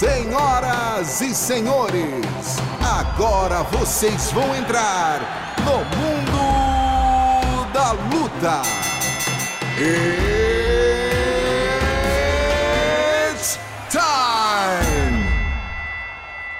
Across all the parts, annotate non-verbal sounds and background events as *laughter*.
Senhoras e senhores, agora vocês vão entrar no mundo da luta. It's time!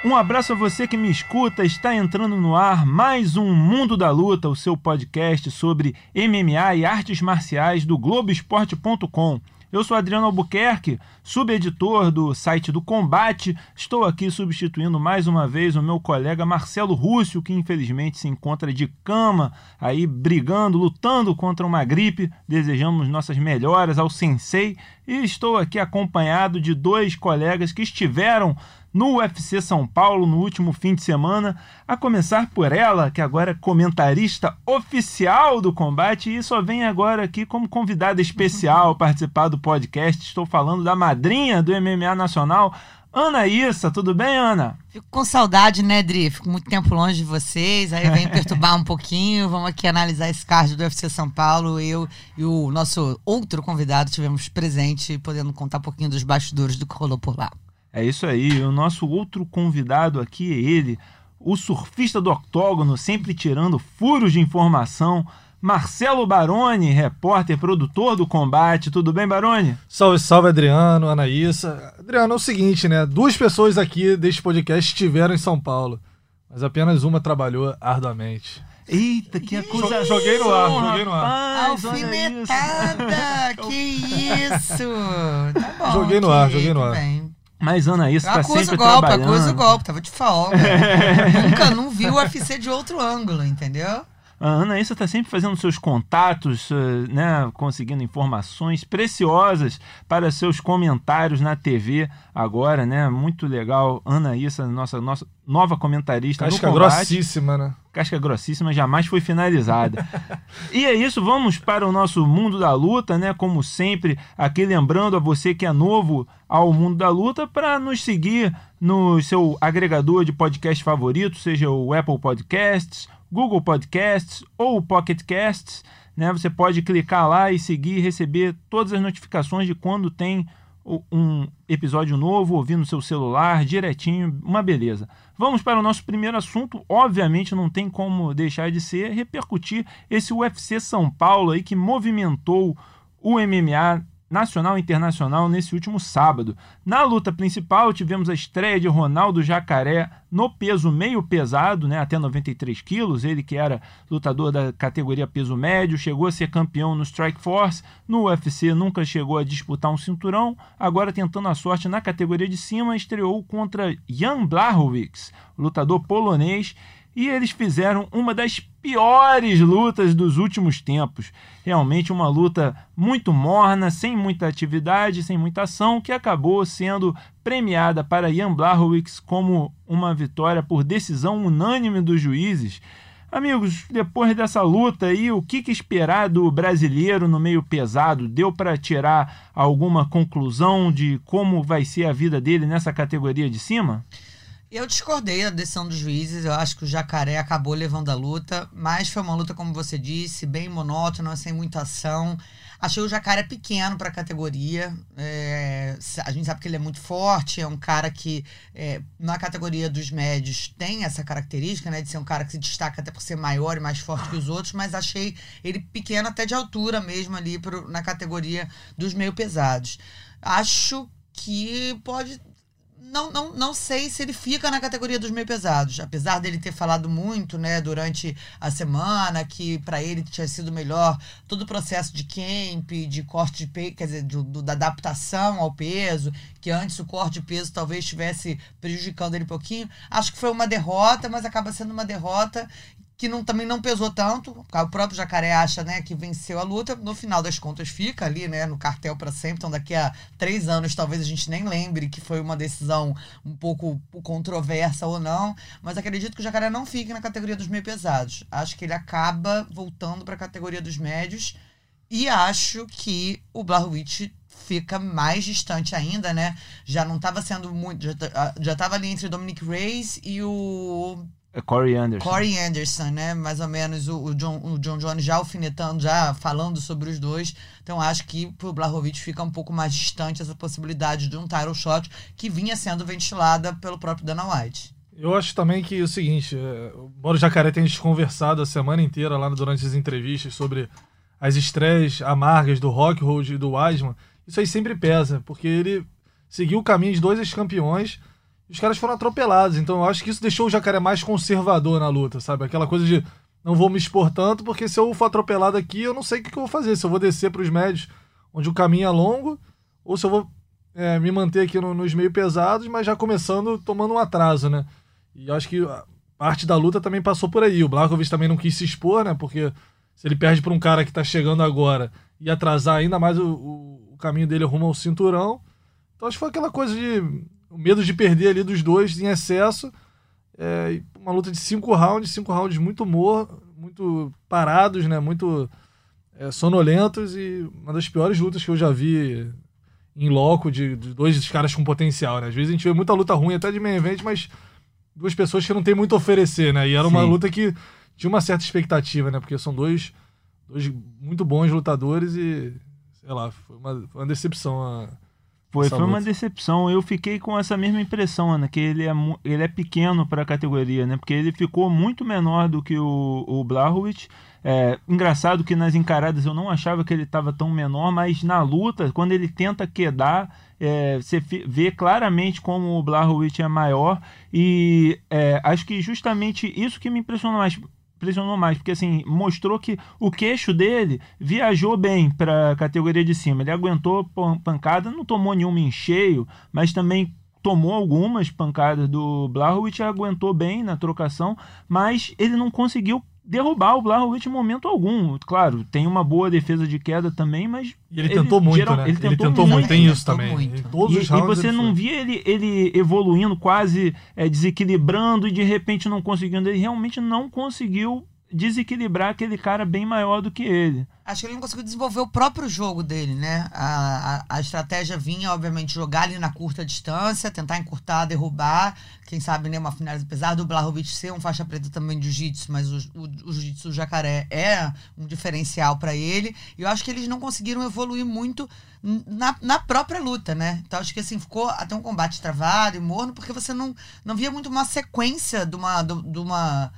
Um abraço a você que me escuta. Está entrando no ar mais um Mundo da Luta, o seu podcast sobre MMA e artes marciais do Globoesporte.com. Eu sou Adriano Albuquerque, subeditor do site do Combate. Estou aqui substituindo mais uma vez o meu colega Marcelo Rússio, que infelizmente se encontra de cama, aí brigando, lutando contra uma gripe. Desejamos nossas melhoras ao Sensei e estou aqui acompanhado de dois colegas que estiveram no UFC São Paulo no último fim de semana, a começar por ela, que agora é comentarista oficial do combate e só vem agora aqui como convidada especial participar do podcast. Estou falando da madrinha do MMA Nacional, Ana Issa. Tudo bem, Ana? Fico com saudade, né, Dri? Fico muito tempo longe de vocês, aí vem perturbar um pouquinho. Vamos aqui analisar esse card do UFC São Paulo. Eu e o nosso outro convidado tivemos presente, podendo contar um pouquinho dos bastidores do que rolou por lá. É isso aí. O nosso outro convidado aqui é ele, o surfista do octógono, sempre tirando furos de informação. Marcelo Baroni, repórter, produtor do combate. Tudo bem, Baroni? Salve, salve, Adriano, Anaísa. Adriano, é o seguinte, né? Duas pessoas aqui deste podcast estiveram em São Paulo, mas apenas uma trabalhou arduamente. Eita, que acusação! Joguei no ar, joguei no ar. Rapaz, olha isso. Alfinetada! que isso! *laughs* Tá bom, Joguei no ar, joguei no tudo ar. bem. Mas Ana, isso Eu tá acuso sempre o golpe, trabalhando. acuso o golpe, tava de folga. *laughs* Nunca não vi o UFC de outro ângulo, entendeu? A Ana Issa está sempre fazendo seus contatos, eh, né, conseguindo informações preciosas para seus comentários na TV agora, né? Muito legal. Ana Issa, nossa, nossa nova comentarista Casca no combate. grossíssima, né? Casca grossíssima jamais foi finalizada. *laughs* e é isso, vamos para o nosso mundo da luta, né? Como sempre, aqui lembrando a você que é novo ao mundo da luta para nos seguir no seu agregador de podcast favorito, seja o Apple Podcasts, Google Podcasts ou o Pocket Casts, né? Você pode clicar lá e seguir e receber todas as notificações de quando tem um episódio novo, ouvir no seu celular, direitinho, uma beleza. Vamos para o nosso primeiro assunto. Obviamente não tem como deixar de ser repercutir esse UFC São Paulo aí que movimentou o MMA nacional e internacional nesse último sábado. Na luta principal, tivemos a estreia de Ronaldo Jacaré no peso meio pesado, né, até 93 quilos. Ele que era lutador da categoria peso médio, chegou a ser campeão no Strike Force. No UFC nunca chegou a disputar um cinturão. Agora tentando a sorte na categoria de cima, estreou contra Jan Blachowicz, lutador polonês e eles fizeram uma das piores lutas dos últimos tempos. Realmente uma luta muito morna, sem muita atividade, sem muita ação, que acabou sendo premiada para Jan Blachowicz como uma vitória por decisão unânime dos juízes. Amigos, depois dessa luta aí, o que, que esperar do brasileiro no meio pesado? Deu para tirar alguma conclusão de como vai ser a vida dele nessa categoria de cima? Eu discordei da decisão dos juízes. Eu acho que o Jacaré acabou levando a luta, mas foi uma luta, como você disse, bem monótona, sem muita ação. Achei o Jacaré pequeno para a categoria. É, a gente sabe que ele é muito forte, é um cara que, é, na categoria dos médios, tem essa característica, né, de ser um cara que se destaca até por ser maior e mais forte que os outros, mas achei ele pequeno até de altura mesmo ali pro, na categoria dos meio pesados. Acho que pode não, não, não sei se ele fica na categoria dos meio pesados. Apesar dele ter falado muito, né, durante a semana, que para ele tinha sido melhor todo o processo de camp, de corte de peso, quer dizer, do, do- da adaptação ao peso, que antes o corte de peso talvez estivesse prejudicando ele um pouquinho. Acho que foi uma derrota, mas acaba sendo uma derrota que não, também não pesou tanto. O próprio Jacaré acha né, que venceu a luta. No final das contas, fica ali né, no cartel para sempre. Então, daqui a três anos, talvez a gente nem lembre que foi uma decisão um pouco controversa ou não. Mas acredito que o Jacaré não fique na categoria dos meio pesados. Acho que ele acaba voltando para a categoria dos médios. E acho que o Blachowicz fica mais distante ainda, né? Já não estava sendo muito. Já, ta- já tava ali entre Dominic Reyes e o É Corey Anderson. Corey Anderson, né? Mais ou menos o, o John, o John Jones já alfinetando, já falando sobre os dois. Então acho que pro Blahovic fica um pouco mais distante essa possibilidade de um title shot que vinha sendo ventilada pelo próprio Dana White. Eu acho também que é o seguinte, é, o Mauro Jacaré tem conversado a semana inteira lá durante as entrevistas sobre as estreias amargas do Rockhold e do Wiseman. Isso aí sempre pesa, porque ele seguiu o caminho de dois ex-campeões os caras foram atropelados. Então eu acho que isso deixou o Jacaré mais conservador na luta, sabe? Aquela coisa de não vou me expor tanto, porque se eu for atropelado aqui, eu não sei o que, que eu vou fazer. Se eu vou descer para os médios, onde o caminho é longo, ou se eu vou é, me manter aqui no, nos meio pesados, mas já começando tomando um atraso, né? E eu acho que a parte da luta também passou por aí. O Blachowicz também não quis se expor, né? Porque se ele perde para um cara que tá chegando agora e atrasar ainda mais o, o, o caminho dele rumo ao cinturão. Então acho que foi aquela coisa de o medo de perder ali dos dois em excesso. É, uma luta de cinco rounds, cinco rounds muito mor, muito parados, né? Muito é, sonolentos e uma das piores lutas que eu já vi em loco de, de dois caras com potencial, né? Às vezes a gente vê muita luta ruim até de main event, mas duas pessoas que não tem muito a oferecer, né? E era uma Sim. luta que tinha uma certa expectativa, né? Porque são dois, dois muito bons lutadores e, sei lá, foi uma, foi uma decepção a, Foi, foi uma decepção. Eu fiquei com essa mesma impressão, Ana, que ele é, ele é pequeno para a categoria, né? Porque ele ficou muito menor do que o, o. É, engraçado que nas encaradas eu não achava que ele estava tão menor, mas na luta, quando ele tenta quedar, é, você vê claramente como o Blachowicz é maior. E é, acho que justamente isso que me impressionou mais impressionou mais, porque assim, mostrou que o queixo dele viajou bem para a categoria de cima. Ele aguentou pan- pancada, não tomou nenhuma em cheio, mas também tomou algumas pancadas do Blachowicz, aguentou bem na trocação, mas ele não conseguiu derrubar o Blachowicz em momento algum. Claro, tem uma boa defesa de queda também, mas E ele, tentou muito, geral- né? ele tentou muito, muito, tem ele isso tentou também. muito. Todos e, os e você ele não foi. via ele, ele evoluindo, quase é, desequilibrando e de repente não conseguindo. Ele realmente não conseguiu desequilibrar aquele cara bem maior do que ele. Acho que ele não conseguiu desenvolver o próprio jogo dele, né? A, a, a estratégia vinha, obviamente, jogar ali na curta distância, tentar encurtar, derrubar. Quem sabe, né, uma finalização. Apesar do Blahovic ser um faixa preta também de jiu-jitsu, mas o, o, o jiu-jitsu jacaré é um diferencial para ele. E eu acho que eles não conseguiram evoluir muito na, na própria luta, né? Então acho que assim, ficou até um combate travado e morno, porque você não, não via muito uma sequência de uma. De, de uma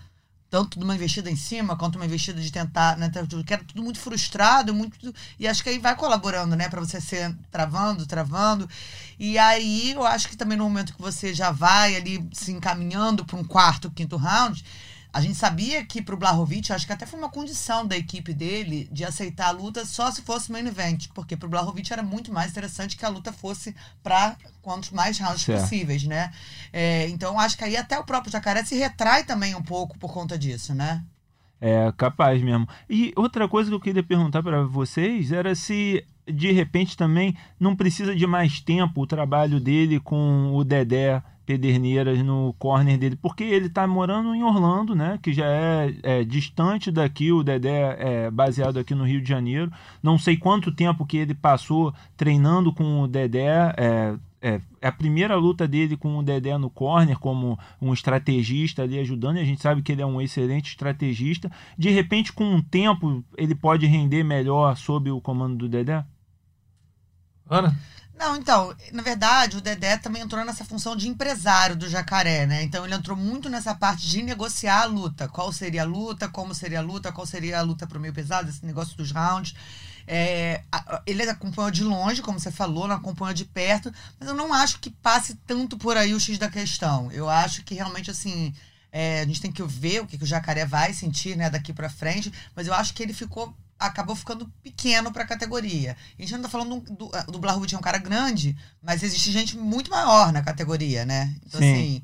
tanto de uma investida em cima quanto uma investida de tentar, né, que era tudo muito frustrado, muito e acho que aí vai colaborando, né, para você ser travando, travando. E aí eu acho que também no momento que você já vai ali se encaminhando para um quarto, quinto round, a gente sabia que pro Blahovic, acho que até foi uma condição da equipe dele de aceitar a luta só se fosse main event, porque pro Blahovic era muito mais interessante que a luta fosse para quantos mais rounds Certo. possíveis, né? É, então acho que aí até o próprio Jacaré se retrai também um pouco por conta disso, né? É capaz mesmo. E outra coisa que eu queria perguntar para vocês era se de repente também não precisa de mais tempo o trabalho dele com o Dedé Pederneiras no corner dele, porque ele tá morando em Orlando, né? Que já é, é, distante daqui, o Dedé é baseado aqui no Rio de Janeiro. Não sei quanto tempo que ele passou treinando com o Dedé. É, é, é a primeira luta dele com o Dedé no corner, como um estrategista ali ajudando, e a gente sabe que ele é um excelente estrategista. De repente, com o tempo, ele pode render melhor sob o comando do Dedé? Ana? Não, então, na verdade, o Dedé também entrou nessa função de empresário do Jacaré, né? Então ele entrou muito nessa parte de negociar a luta. Qual seria a luta, como seria a luta, qual seria a luta pro meio pesado, esse negócio dos rounds. É, ele acompanhou de longe, como você falou, não acompanhou de perto, mas eu não acho que passe tanto por aí o X da questão. Eu acho que realmente, assim, é, a gente tem que ver o que, que o Jacaré vai sentir, né, daqui pra frente, mas eu acho que ele ficou acabou ficando pequeno pra categoria. A gente não tá falando do, do é um cara grande, mas existe gente muito maior na categoria, né? Então, Sim. assim,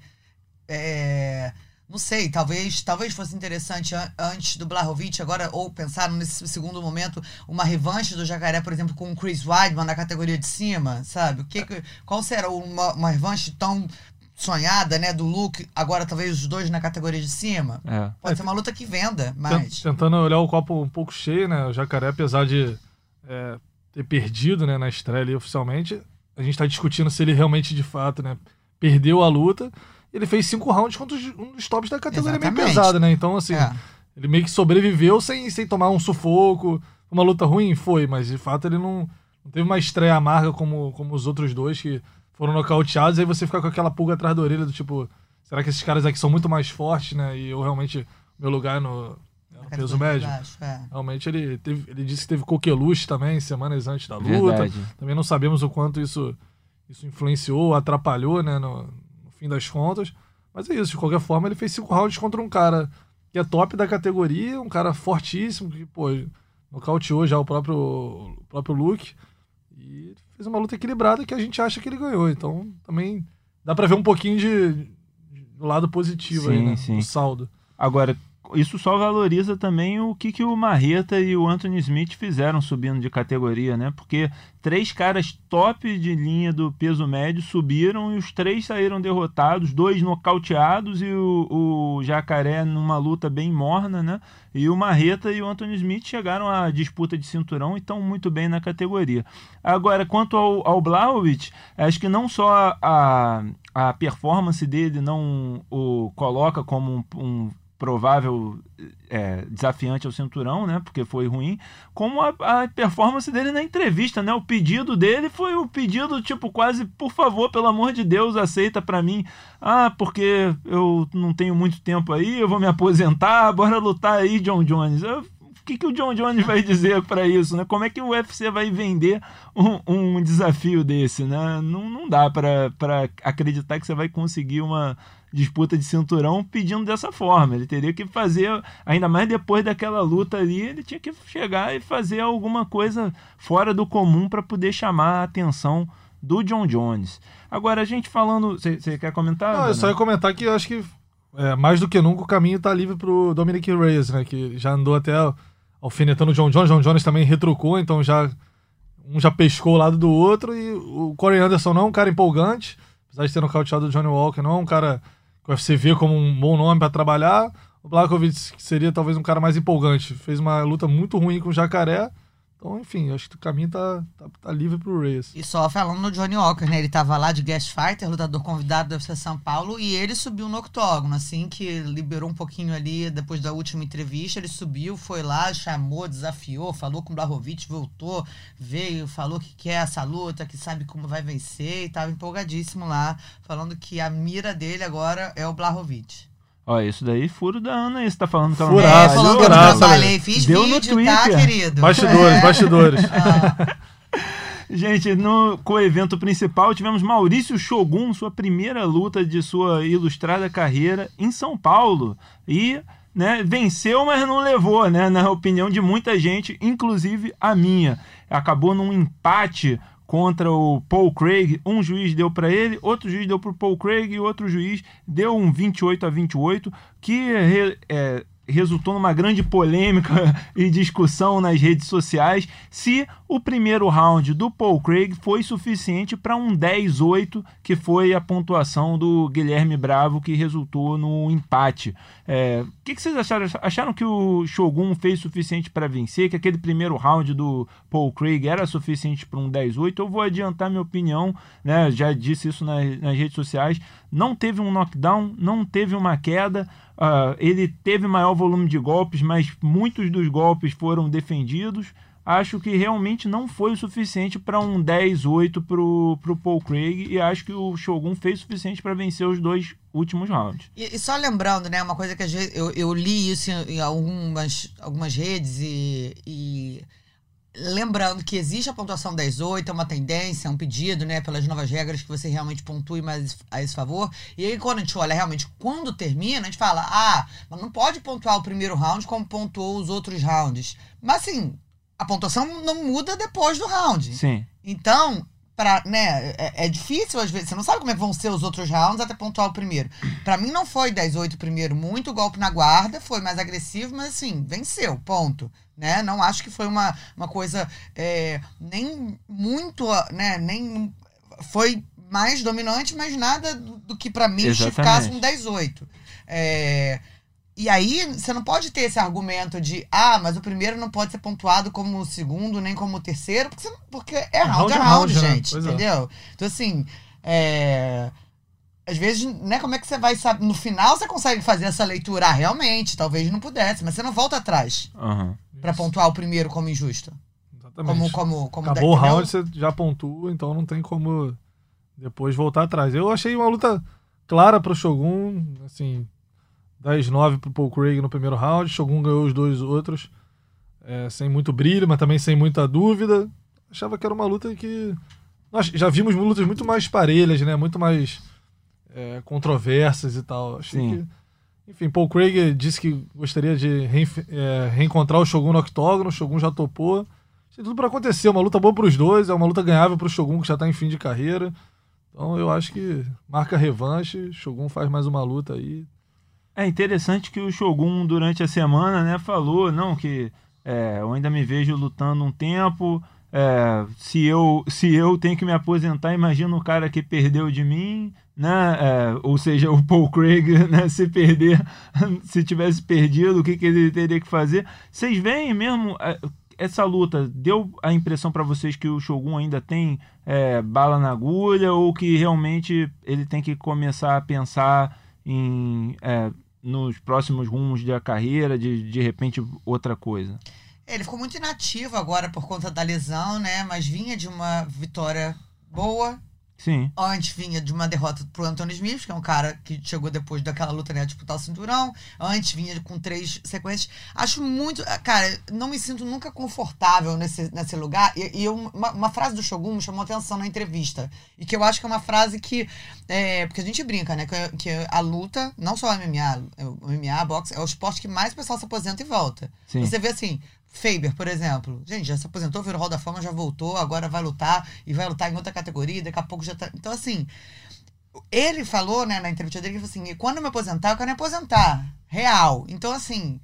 é, não sei, talvez, talvez fosse interessante an- antes do Blahovic agora, ou pensar nesse segundo momento, uma revanche do Jacaré, por exemplo, com o Chris Weidman na categoria de cima, sabe? O que, que- qual será uma, uma revanche tão sonhada, né, do Luke, agora talvez os dois na categoria de cima? É. Pode ser uma luta que venda, mas... Tentando olhar o copo um pouco cheio, né? O Jacaré, apesar de é, ter perdido né, na estreia ali oficialmente, a gente está discutindo se ele realmente, de fato, né, perdeu a luta. Ele fez cinco rounds contra os- um dos tops da categoria meio Exatamente. pesada, né? Então, assim, É. ele meio que sobreviveu sem, sem tomar um sufoco. Uma luta ruim? Foi, mas de fato ele não, não teve uma estreia amarga como, como os outros dois que foram nocauteados. Aí você fica com aquela pulga atrás da orelha do tipo, será que esses caras aqui são muito mais fortes, né? E eu realmente, meu lugar é no, é no peso médio. baixo, é. Realmente ele, teve, ele disse que teve coqueluche também semanas antes da luta. Verdade. Também não sabemos o quanto isso, isso influenciou, atrapalhou, né, no, no fim das contas. Mas é isso, de qualquer forma, ele fez cinco rounds contra um cara que é top da categoria, um cara fortíssimo, que, pô, nocauteou já o próprio, o próprio Luke. Fez uma luta equilibrada que a gente acha que ele ganhou. Então, também dá pra ver um pouquinho de, de- do lado positivo aí, Sim, né? sim. Do saldo. Agora, isso só valoriza também o que, que o Marreta e o Anthony Smith fizeram subindo de categoria, né? Porque três caras top de linha do peso médio subiram e os três saíram derrotados, dois nocauteados e o, o Jacaré numa luta bem morna, né? E o Marreta e o Anthony Smith chegaram à disputa de cinturão e estão muito bem na categoria. Agora, quanto ao, ao acho que não só a, a performance dele não o coloca como um, um provável é, desafiante ao cinturão, né? Porque foi ruim, como a, a performance dele na entrevista, né? O pedido dele foi o pedido tipo quase, por favor, pelo amor de Deus, aceita pra mim. Ah, porque eu não tenho muito tempo aí, eu vou me aposentar, bora lutar aí, John Jones. Eu- o que, que o John Jones vai dizer pra isso, né? Como é que o UFC vai vender um, um desafio desse, né? Não, não dá pra acreditar que você vai conseguir uma disputa de cinturão pedindo dessa forma. Ele teria que fazer, ainda mais depois daquela luta ali, ele tinha que chegar e fazer alguma coisa fora do comum para poder chamar a atenção do John Jones. Agora, a gente falando. Você quer comentar? Não, eu só ia comentar que eu acho que é, mais do que nunca o caminho tá livre pro Dominic Reyes, né? Que já andou até alfinetando o John Jones. John Jones também retrucou, então já um já pescou o lado do outro. E o Corey Anderson não é um cara empolgante, apesar de ter nocauteado o Johnny Walker, não é um cara o UFC vê como um bom nome para trabalhar. O que seria talvez um cara mais empolgante. Fez uma luta muito ruim com o Jacaré. Então, enfim, acho que o caminho tá, tá, tá livre pro Reyes. E só falando no Johnny Walker, né? Ele tava lá de guest fighter, lutador convidado do UFC São Paulo, e ele subiu no octógono, assim que liberou um pouquinho ali depois da última entrevista. Ele subiu, foi lá, chamou, desafiou, falou com o Blahovic, voltou, veio, falou que quer essa luta, que sabe como vai vencer, e tava empolgadíssimo lá, falando que a mira dele agora é o Blahovic. Ó, isso daí, furo da Ana, isso tá falando que ela Furaço, É, não falando que eu não furaço, trabalhei, fiz Deu no vídeo, tá, Twitter. querido? Bastidores, É. bastidores. *laughs* Gente, no co-evento principal tivemos Maurício Shogun, sua primeira luta de sua ilustrada carreira em São Paulo. E né, venceu, mas não levou, né, na opinião de muita gente, inclusive a minha. Acabou num empate contra o Paul Craig. Um juiz deu para ele, outro juiz deu para o Paul Craig e outro juiz deu um 28 a 28, que é, resultou numa grande polêmica *laughs* e discussão nas redes sociais se o primeiro round do Paul Craig foi suficiente para um 10-8, que foi a pontuação do Guilherme Bravo, que resultou no empate. É, O que, que vocês acharam? Acharam que o Shogun fez suficiente para vencer? Que aquele primeiro round do Paul Craig era suficiente para um 10-8? Eu vou adiantar minha opinião, né? já disse isso nas, nas redes sociais. Não teve um knockdown, não teve uma queda. Ah, ele teve maior volume de golpes, mas muitos dos golpes foram defendidos. Acho que realmente não foi o suficiente para um 10-8 pro, pro Paul Craig e acho que o Shogun fez o suficiente para vencer os dois últimos rounds. E, e só lembrando, né, uma coisa que às vezes eu, eu li isso em, em algumas, algumas redes e, e lembrando que existe a pontuação 10-8, é uma tendência, é um pedido, né, pelas novas regras que você realmente pontue mais a esse favor. E aí quando a gente olha realmente quando termina, a gente fala, ah, mas não pode pontuar o primeiro round como pontuou os outros rounds. Mas assim, a pontuação não muda depois do round. Sim. Então, pra, né, é, é difícil às vezes. Você não sabe como é que vão ser os outros rounds até pontuar o primeiro. Pra mim não foi 10-8 o primeiro, muito golpe na guarda, foi mais agressivo, mas assim, venceu, ponto. Né? Não acho que foi uma, uma coisa é, nem muito, né, nem foi mais dominante, mas nada do, do que pra mim justificasse um 10-8. É, e aí, você não pode ter esse argumento de, ah, mas o primeiro não pode ser pontuado como o segundo, nem como o terceiro, porque, você não- porque é round round a é round, round, né? gente. Pois é. entendeu? Então, assim, é, às vezes, né, como é que você vai saber? No final você consegue fazer essa leitura. Ah, realmente, talvez não pudesse, mas você não volta atrás Aham. pra pontuar o primeiro como injusto. Exatamente. Como, como, como Acabou o round, você já pontua, então não tem como depois voltar atrás. Eu achei uma luta clara pro Shogun, assim, 10-9 pro Paul Craig no primeiro round. Shogun ganhou os dois outros, é, sem muito brilho, mas também sem muita dúvida. Achava que era uma luta que. Nós já vimos lutas muito mais parelhas, né? Muito mais é, controversas e tal. Achei Sim. que. Enfim, Paul Craig disse que gostaria de é, reencontrar o Shogun no octógono, o Shogun já topou. Tem tudo pra acontecer, uma luta boa pros dois, é uma luta ganhável pro Shogun que já tá em fim de carreira. Então eu acho que marca revanche, Shogun faz mais uma luta aí. É interessante que o Shogun, durante a semana, né, falou, não, que é, eu ainda me vejo lutando um tempo. é, se, eu, se eu tenho que me aposentar, imagina o cara que perdeu de mim, né? é, ou seja, *laughs* o Paul Craig, né, se perder, *laughs* se tivesse perdido, o que, que ele teria que fazer? Vocês veem mesmo é, essa luta deu a impressão pra vocês que o Shogun ainda tem é, bala na agulha ou que realmente ele tem que começar a pensar em é, nos próximos rumos da carreira, de de repente outra coisa? Ele ficou muito inativo agora por conta da lesão, né? Mas vinha de uma vitória boa. Sim, Antes vinha de uma derrota pro Anthony Smith, que é um cara que chegou depois daquela luta, né? a Disputar o cinturão. Antes vinha com três sequências. Acho muito. Cara, não me sinto nunca confortável nesse, nesse lugar. E, e uma, uma frase do Shogun me chamou atenção na entrevista. E que eu acho que é uma frase que. É, porque a gente brinca, né? Que, que a luta, não só o MMA, o MMA, boxe, é o esporte que mais o pessoal se aposenta e volta. sim. Você vê assim, Faber, por exemplo. Gente, já se aposentou, virou Hall da Fama, já voltou, agora vai lutar e vai lutar em outra categoria, daqui a pouco já tá. Então, assim, ele falou, né, na entrevista dele, que assim: quando eu me aposentar, eu quero me aposentar. Real. Então, assim.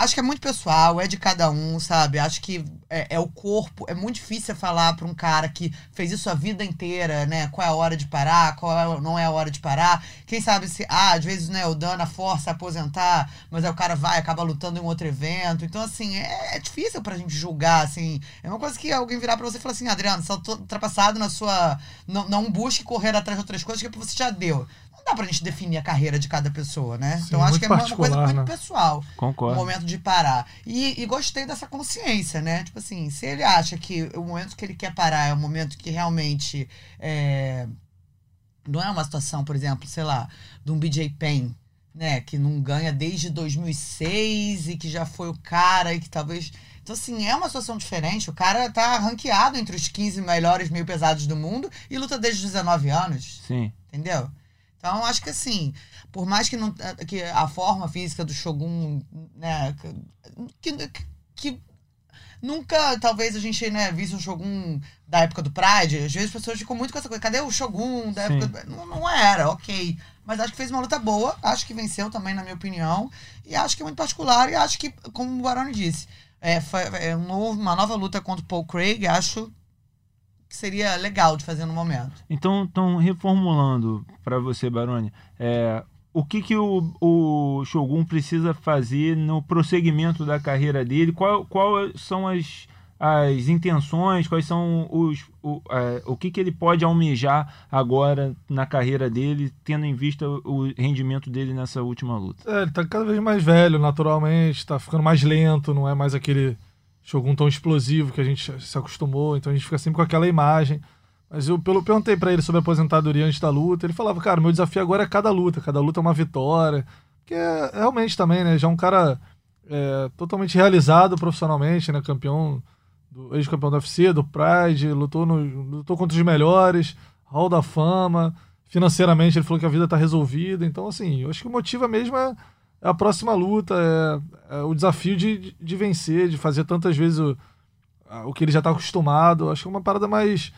Acho que é muito pessoal, é de cada um, sabe? Acho que é, é o corpo. É muito difícil falar pra um cara que fez isso a vida inteira, né? Qual é a hora de parar, qual é- não é a hora de parar. Quem sabe se, ah, às vezes, né, o Dana força a aposentar, mas aí o cara vai, acaba lutando em outro evento. Então, assim, é, é difícil pra gente julgar, assim. É uma coisa que alguém virar pra você e falar assim, Adriano, você tá ultrapassado na sua. Não, não busque correr atrás de outras coisas que você já deu. Dá pra gente definir a carreira de cada pessoa, né? Sim, então acho que é uma, uma coisa muito né? pessoal o Concordo. momento de parar. E, e gostei dessa consciência, né? Tipo assim, se ele acha que o momento que ele quer parar é o momento que realmente é, não é uma situação, por exemplo, sei lá, de um BJ Penn, né? Que não ganha desde 2006 e que já foi o cara e que talvez... Então, assim, é uma situação diferente. O cara tá ranqueado entre os 15 melhores meio pesados do mundo e luta desde os 19 anos. Sim. Entendeu? Então, acho que assim, por mais que, não, que a forma física do Shogun, né, que, que, que nunca, talvez, a gente, né, visse um Shogun da época do Pride, às vezes as pessoas ficam muito com essa coisa, cadê o Shogun da Sim. época do... Não, não era, ok. Mas acho que fez uma luta boa, acho que venceu também, na minha opinião, e acho que é muito particular, e acho que, como o Baroni disse, é, foi, é um uma nova luta contra o Paul Craig, acho que seria legal de fazer no momento. Então, então reformulando para você, Baroni, é, o que, que o, o Shogun precisa fazer no prosseguimento da carreira dele? Qual, qual são as, as intenções? Quais são os o, é, o que, que ele pode almejar agora na carreira dele, tendo em vista o rendimento dele nessa última luta? É, ele tá cada vez mais velho, naturalmente, tá ficando mais lento, não é mais aquele Shogun tão explosivo que a gente se acostumou, então a gente fica sempre com aquela imagem. Mas eu pelo, perguntei pra ele sobre a aposentadoria antes da luta, ele falava, cara, meu desafio agora é cada luta, cada luta é uma vitória. Que é realmente também, né, já é um cara é, totalmente realizado profissionalmente, né, campeão, ex-campeão do UFC, do Pride, lutou, no, lutou contra os melhores, Hall da Fama, financeiramente ele falou que a vida tá resolvida, então assim, eu acho que o motivo mesmo é é a próxima luta, é, é o desafio de, de vencer, de fazer tantas vezes o, o que ele já tá acostumado. Acho que é uma parada mais.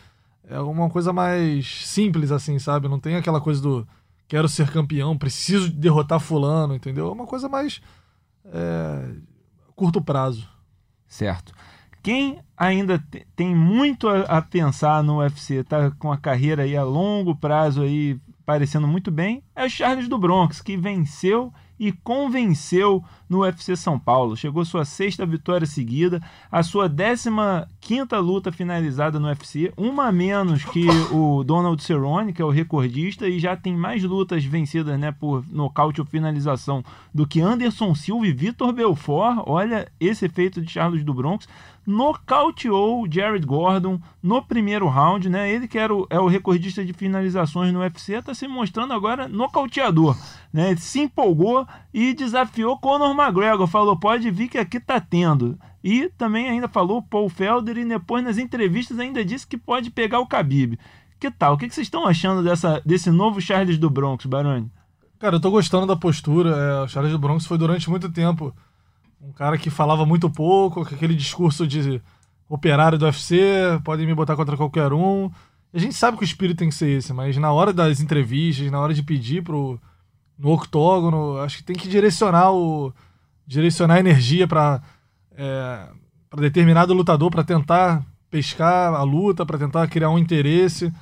É uma coisa mais simples, assim, sabe? Não tem aquela coisa do quero ser campeão, preciso derrotar fulano, entendeu? É uma coisa mais. é, curto prazo. Certo. Quem ainda te- tem muito a, a pensar no UFC, tá com a carreira aí a longo prazo aí parecendo muito bem, é o Charles do Bronx, que venceu e convenceu no UFC São Paulo. Chegou sua sexta vitória seguida, a sua 15 luta finalizada no UFC, uma menos que o Donald Cerrone, que é o recordista, e já tem mais lutas vencidas né, por nocaute ou finalização do que Anderson Silva e Vitor Belfort. Olha esse efeito de Charles do Bronx nocauteou Jared Gordon no primeiro round, né? Ele que era o, é o recordista de finalizações no UFC, está se mostrando agora nocauteador, né? Ele se empolgou e desafiou Conor McGregor, falou, pode vir que aqui tá tendo. E também ainda falou Paul Felder e depois nas entrevistas ainda disse que pode pegar o Khabib. Que tal? O que vocês estão achando dessa, desse novo Charles do Bronx, Baroni? Cara, eu tô gostando da postura. É, o Charles do Bronx foi durante muito tempo um cara que falava muito pouco, com aquele discurso de operário do UFC, podem me botar contra qualquer um. A gente sabe que o espírito tem que ser esse, mas na hora das entrevistas, na hora de pedir pro no octógono, acho que tem que direcionar o direcionar a energia para é, para determinado lutador para tentar pescar a luta, para tentar criar um interesse.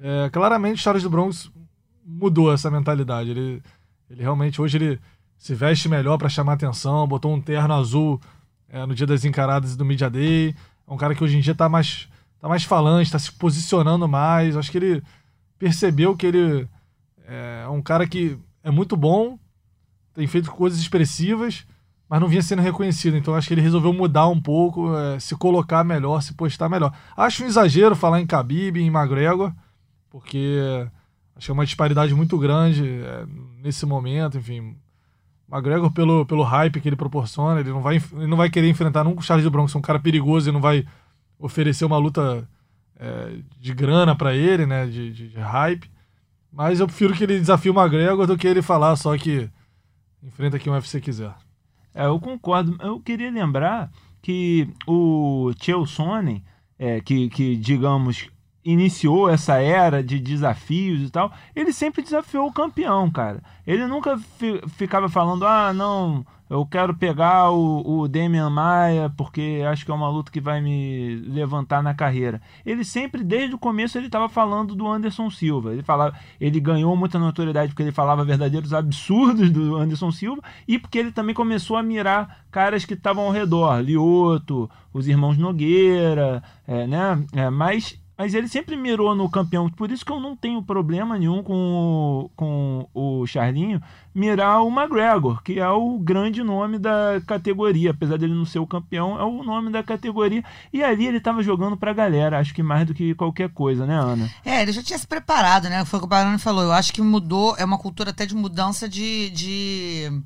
É, claramente, Charles do Bronx mudou essa mentalidade. Ele, ele realmente hoje ele se veste melhor para chamar atenção, botou um terno azul é, no dia das encaradas do Media Day. É um cara que hoje em dia tá mais, tá mais falante, tá se posicionando mais. Acho que ele percebeu que ele é um cara que é muito bom, tem feito coisas expressivas, mas não vinha sendo reconhecido. Então acho que ele resolveu mudar um pouco, é, se colocar melhor, se postar melhor. Acho um exagero falar em Khabib, em McGregor, porque acho que é uma disparidade muito grande é, nesse momento, enfim McGregor, pelo, pelo hype que ele proporciona, ele não vai, ele não vai querer enfrentar nunca o Charles de Bronx, um cara perigoso e não vai oferecer uma luta é, de grana para ele, né, de, de, de, hype. Mas eu prefiro que ele desafie o McGregor do que ele falar só que enfrenta quem o UFC quiser. É, eu concordo. Eu queria lembrar que o Chael Sonnen, é, que, que digamos iniciou essa era de desafios e tal, ele sempre desafiou o campeão, cara. Ele nunca fi, ficava falando, ah, não, eu quero pegar o, o Damian Maia porque acho que é uma luta que vai me levantar na carreira. Ele sempre, desde o começo, ele estava falando do Anderson Silva. Ele falava, ele ganhou muita notoriedade porque ele falava verdadeiros absurdos do Anderson Silva e porque ele também começou a mirar caras que estavam ao redor, Lioto, os irmãos Nogueira, é, né? É, mas mas ele sempre mirou no campeão. Por isso que eu não tenho problema nenhum com o, com o Charlinho mirar o McGregor, que é o grande nome da categoria. Apesar dele não ser o campeão, é o nome da categoria. E ali ele estava jogando pra galera, acho que mais do que qualquer coisa, né, Ana? É, ele já tinha se preparado, né? Foi o que o Baroni falou. Eu acho que mudou, é uma cultura até de mudança de... de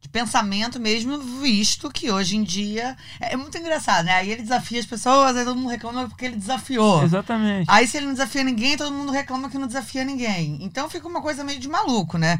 de pensamento mesmo, visto que hoje em dia é, é muito engraçado, né? Aí ele desafia as pessoas, aí todo mundo reclama porque ele desafiou. Exatamente. Aí se ele não desafia ninguém, todo mundo reclama que não desafia ninguém. Então fica uma coisa meio de maluco, né?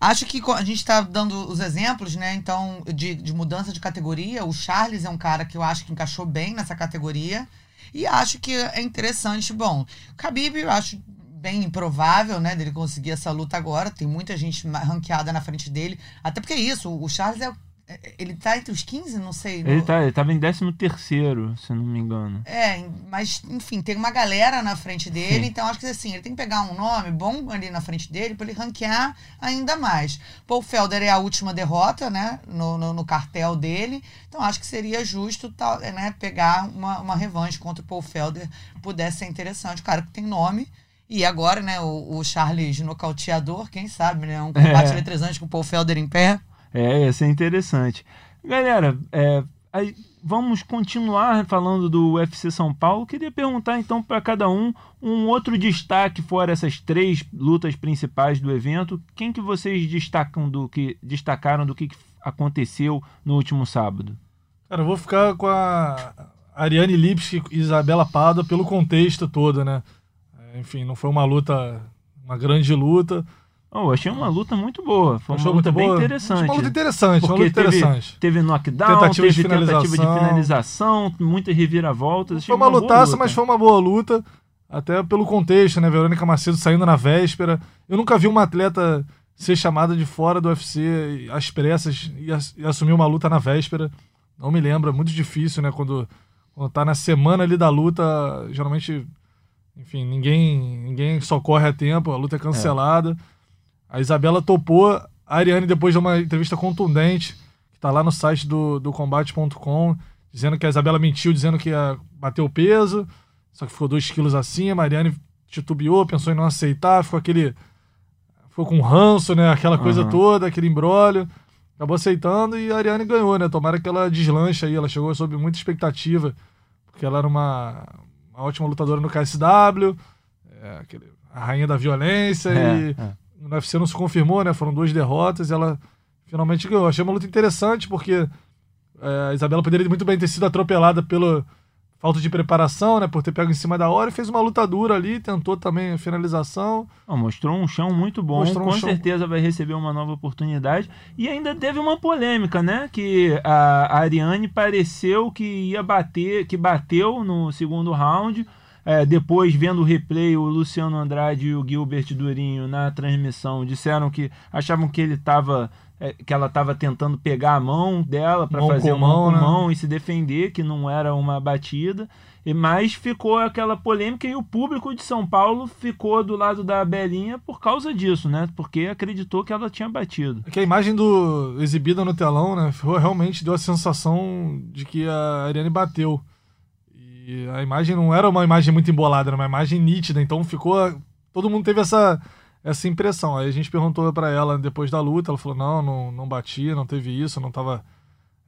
Acho que a gente está dando os exemplos, né? Então, de, de mudança de categoria. O Charles é um cara que eu acho que encaixou bem nessa categoria. E acho que é interessante. Bom, Khabib, eu acho bem improvável, né, dele conseguir essa luta agora. Tem muita gente ranqueada na frente dele. Até porque é isso, o Charles é, é ele tá entre os 15, não sei. No... Ele, tá, ele tava em 13 terceiro, se não me engano. É, mas, enfim, tem uma galera na frente dele, Sim. então acho que assim, ele tem que pegar um nome bom ali na frente dele para ele ranquear ainda mais. Paul Felder é a última derrota, né, no, no, no cartel dele, então acho que seria justo tal, né, pegar uma, uma revanche contra o Paul Felder, pudesse ser interessante. O cara que tem nome, e agora, né, o, o Charles nocauteador, quem sabe, né? Um combate é. eletrizante com o Paul Felder em pé. É, ia ser interessante. Galera, é, aí, vamos continuar falando do UFC São Paulo. Queria perguntar então para cada um um outro destaque fora essas três lutas principais do evento. Quem que vocês destacam do que destacaram do que aconteceu no último sábado? Cara, eu vou ficar com a Ariane Lipski e Isabela Pada pelo contexto todo, né? Enfim, não foi uma luta, uma grande luta. Oh, achei uma luta muito boa. Foi uma luta bem boa. interessante. Uma luta interessante, Porque uma luta interessante. Teve, teve knockdown, tentativa teve de tentativa de finalização, muitas reviravoltas. Foi uma, uma lutaça, mas foi uma boa luta. Até pelo contexto, né? Verônica Macedo saindo na véspera. Eu nunca vi uma atleta ser chamada de fora do UFC às pressas e, e assumir uma luta na véspera. Não me lembro, é muito difícil, né? Quando, quando tá na semana ali da luta, geralmente enfim, ninguém, ninguém socorre a tempo, a luta é cancelada. É. A Isabela topou. A Ariane, depois de uma entrevista contundente, que tá lá no site do, do combate.com, dizendo que a Isabela mentiu, dizendo que ia bater o peso, só que ficou 2 quilos acima. A Ariane titubeou, pensou em não aceitar, ficou aquele. Ficou com ranço, né? Aquela coisa Aham. toda, aquele embrólio. Acabou aceitando e a Ariane ganhou, né? Tomara que ela deslanche aí. Ela chegou sob muita expectativa, porque ela era uma, uma ótima lutadora no KSW, é, aquele- a rainha da violência e É, é. no UFC não se confirmou, né? Foram duas derrotas e ela finalmente ganhou. Achei uma luta interessante porque é, a Isabela poderia muito bem ter sido atropelada pela falta de preparação, né? Por ter pego em cima da hora e fez uma luta dura ali, tentou também a finalização. Não, mostrou um chão muito bom, Mostrou um com chão- certeza vai receber uma nova oportunidade. E ainda teve uma polêmica, né? Que a a Ariane pareceu que ia bater, que bateu no segundo round. É, depois, vendo o replay, o Luciano Andrade e o Gilbert Durinho na transmissão disseram que achavam que ele estava. Que ela estava tentando pegar a mão dela para Mão fazer uma mão, com né? mão e se defender, que não era uma batida. E mas ficou aquela polêmica e o público de São Paulo ficou do lado da Belinha por causa disso, né? Porque acreditou que ela tinha batido. É que a imagem do exibida no telão, né? Realmente deu a sensação de que a Ariane bateu. E a imagem não era uma imagem muito embolada, era uma imagem nítida. Então ficou. Todo mundo teve essa, essa impressão. Aí a gente perguntou pra ela depois da luta, ela falou: não, não, não batia, não teve isso, não tava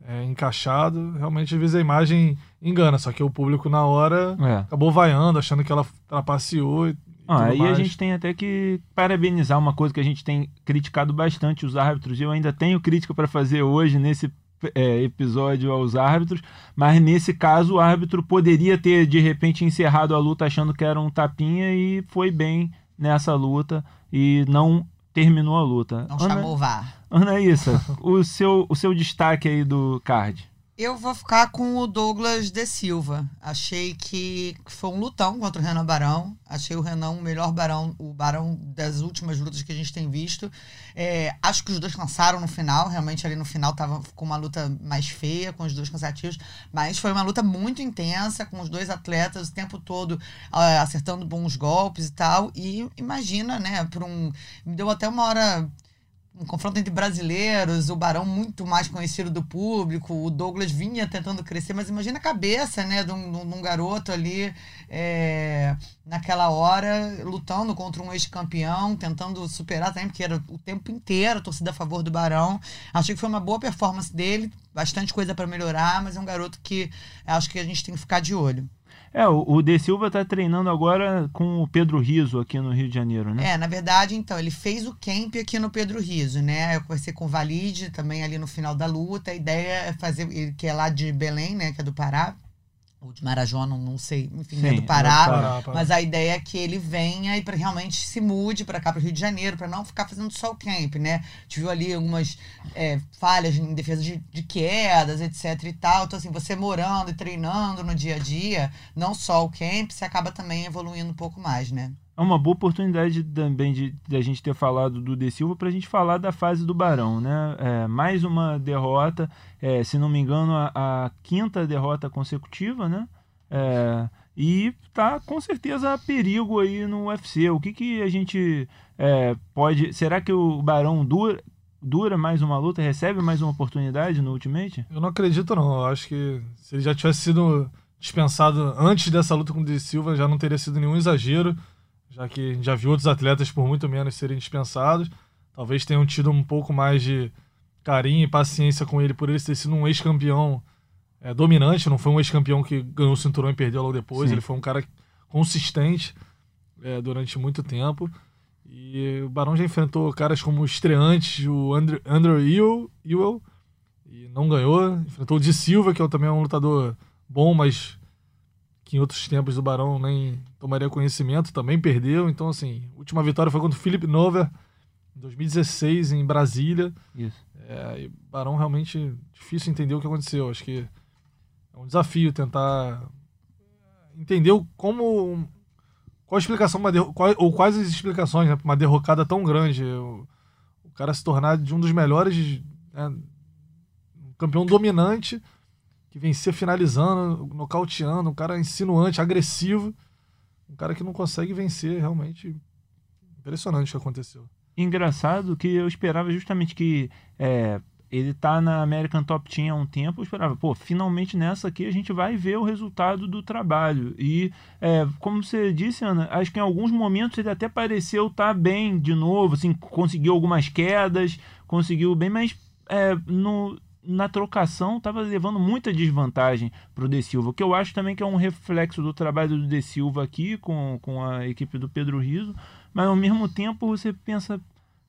é, encaixado. Realmente, às vezes a imagem engana, só que o público na hora É. acabou vaiando, achando que ela trapaceou. E, Ah, aí a gente tem até que parabenizar uma coisa que a gente tem criticado bastante os árbitros. Eu ainda tenho crítica para fazer hoje nesse é, episódio aos árbitros, mas nesse caso o árbitro poderia ter de repente encerrado a luta achando que era um tapinha e foi bem nessa luta e não terminou a luta. Não Ana, chamou o VAR. Anaísa, o seu, o seu destaque aí do card. Eu vou ficar com o Douglas De Silva. Achei que foi um lutão contra o Renan Barão. Achei o Renan o melhor barão, o barão das últimas lutas que a gente tem visto. É, acho que os dois cansaram no final. Realmente ali no final tava com uma luta mais feia, com os dois cansativos. Mas foi uma luta muito intensa, com os dois atletas o tempo todo acertando bons golpes e tal. E imagina, né, por um. Me deu até uma hora um confronto entre brasileiros, o Barão muito mais conhecido do público, o Douglas vinha tentando crescer, mas imagina a cabeça, né, de um, de um- garoto ali é, naquela hora, lutando contra um ex-campeão, tentando superar também, porque era o tempo inteiro a torcida a favor do Barão. Achei que foi uma boa performance dele, bastante coisa para melhorar, mas é um garoto que acho que a gente tem que ficar de olho. É, o, De Silva tá treinando agora com o Pedro Riso aqui no Rio de Janeiro, né? É, na verdade, então, ele fez o camp aqui no Pedro Riso, né? Eu conversei com o Valide também ali no final da luta. A ideia é fazer, que é lá de Belém, né? Que é do Pará. Ou de Marajó, não, não sei. Enfim, Sim, é do Pará. Pará. Mas a ideia é que ele venha e pra, realmente se mude para cá, para o Rio de Janeiro, para não ficar fazendo só o camp, né? Viu ali algumas é, falhas em defesa de, de quedas, etc e tal. Então, assim, você morando e treinando no dia a dia, não só o camp, você acaba também evoluindo um pouco mais, né? É uma boa oportunidade também de, de a gente ter falado do De Silva para a gente falar da fase do Barão, né? É, mais uma derrota, é, se não me engano, a, a quinta derrota consecutiva, né? É, e tá com certeza a perigo aí no UFC. O que, que a gente é, pode. Será que o Barão dura, dura mais uma luta, recebe mais uma oportunidade no Ultimate? Eu não acredito, não. Eu acho que se ele já tivesse sido dispensado antes dessa luta com o De Silva, já não teria sido nenhum exagero, já que a gente já viu outros atletas por muito menos serem dispensados. Talvez tenham tido um pouco mais de carinho e paciência com ele por ele ter sido um ex-campeão é, dominante, não foi um ex-campeão que ganhou o cinturão e perdeu logo depois. Sim. Ele foi um cara consistente é, durante muito tempo. E o Barão já enfrentou caras como o estreante, o Andrew, Andrew Ewell, Ewell, e não ganhou. Enfrentou o de Silva, que é também um lutador bom, mas que em outros tempos do Barão nem tomaria conhecimento, também perdeu. Então, assim, a última vitória foi contra o Philip Nover, em 2016, em Brasília. Isso. É, e Barão realmente difícil entender o que aconteceu. Acho que é um desafio tentar entender o- como. Qual a explicação, qual- ou quais as explicações né, para uma derrocada tão grande. O, o cara se tornar de um dos melhores. né, um campeão dominante, que vencia finalizando, nocauteando, um cara insinuante, agressivo. Um cara que não consegue vencer, realmente. Impressionante o que aconteceu. engraçado que eu esperava justamente que é, ele tá na American Top Team há um tempo, eu esperava, pô, finalmente nessa aqui a gente vai ver o resultado do trabalho. E, é, como você disse, Ana, acho que em alguns momentos ele até pareceu estar tá bem de novo, assim, conseguiu algumas quedas, conseguiu bem, mas é, no, na trocação estava levando muita desvantagem para o De Silva, que eu acho também que é um reflexo do trabalho do De Silva aqui com, com a equipe do Pedro Riso, mas ao mesmo tempo você pensa,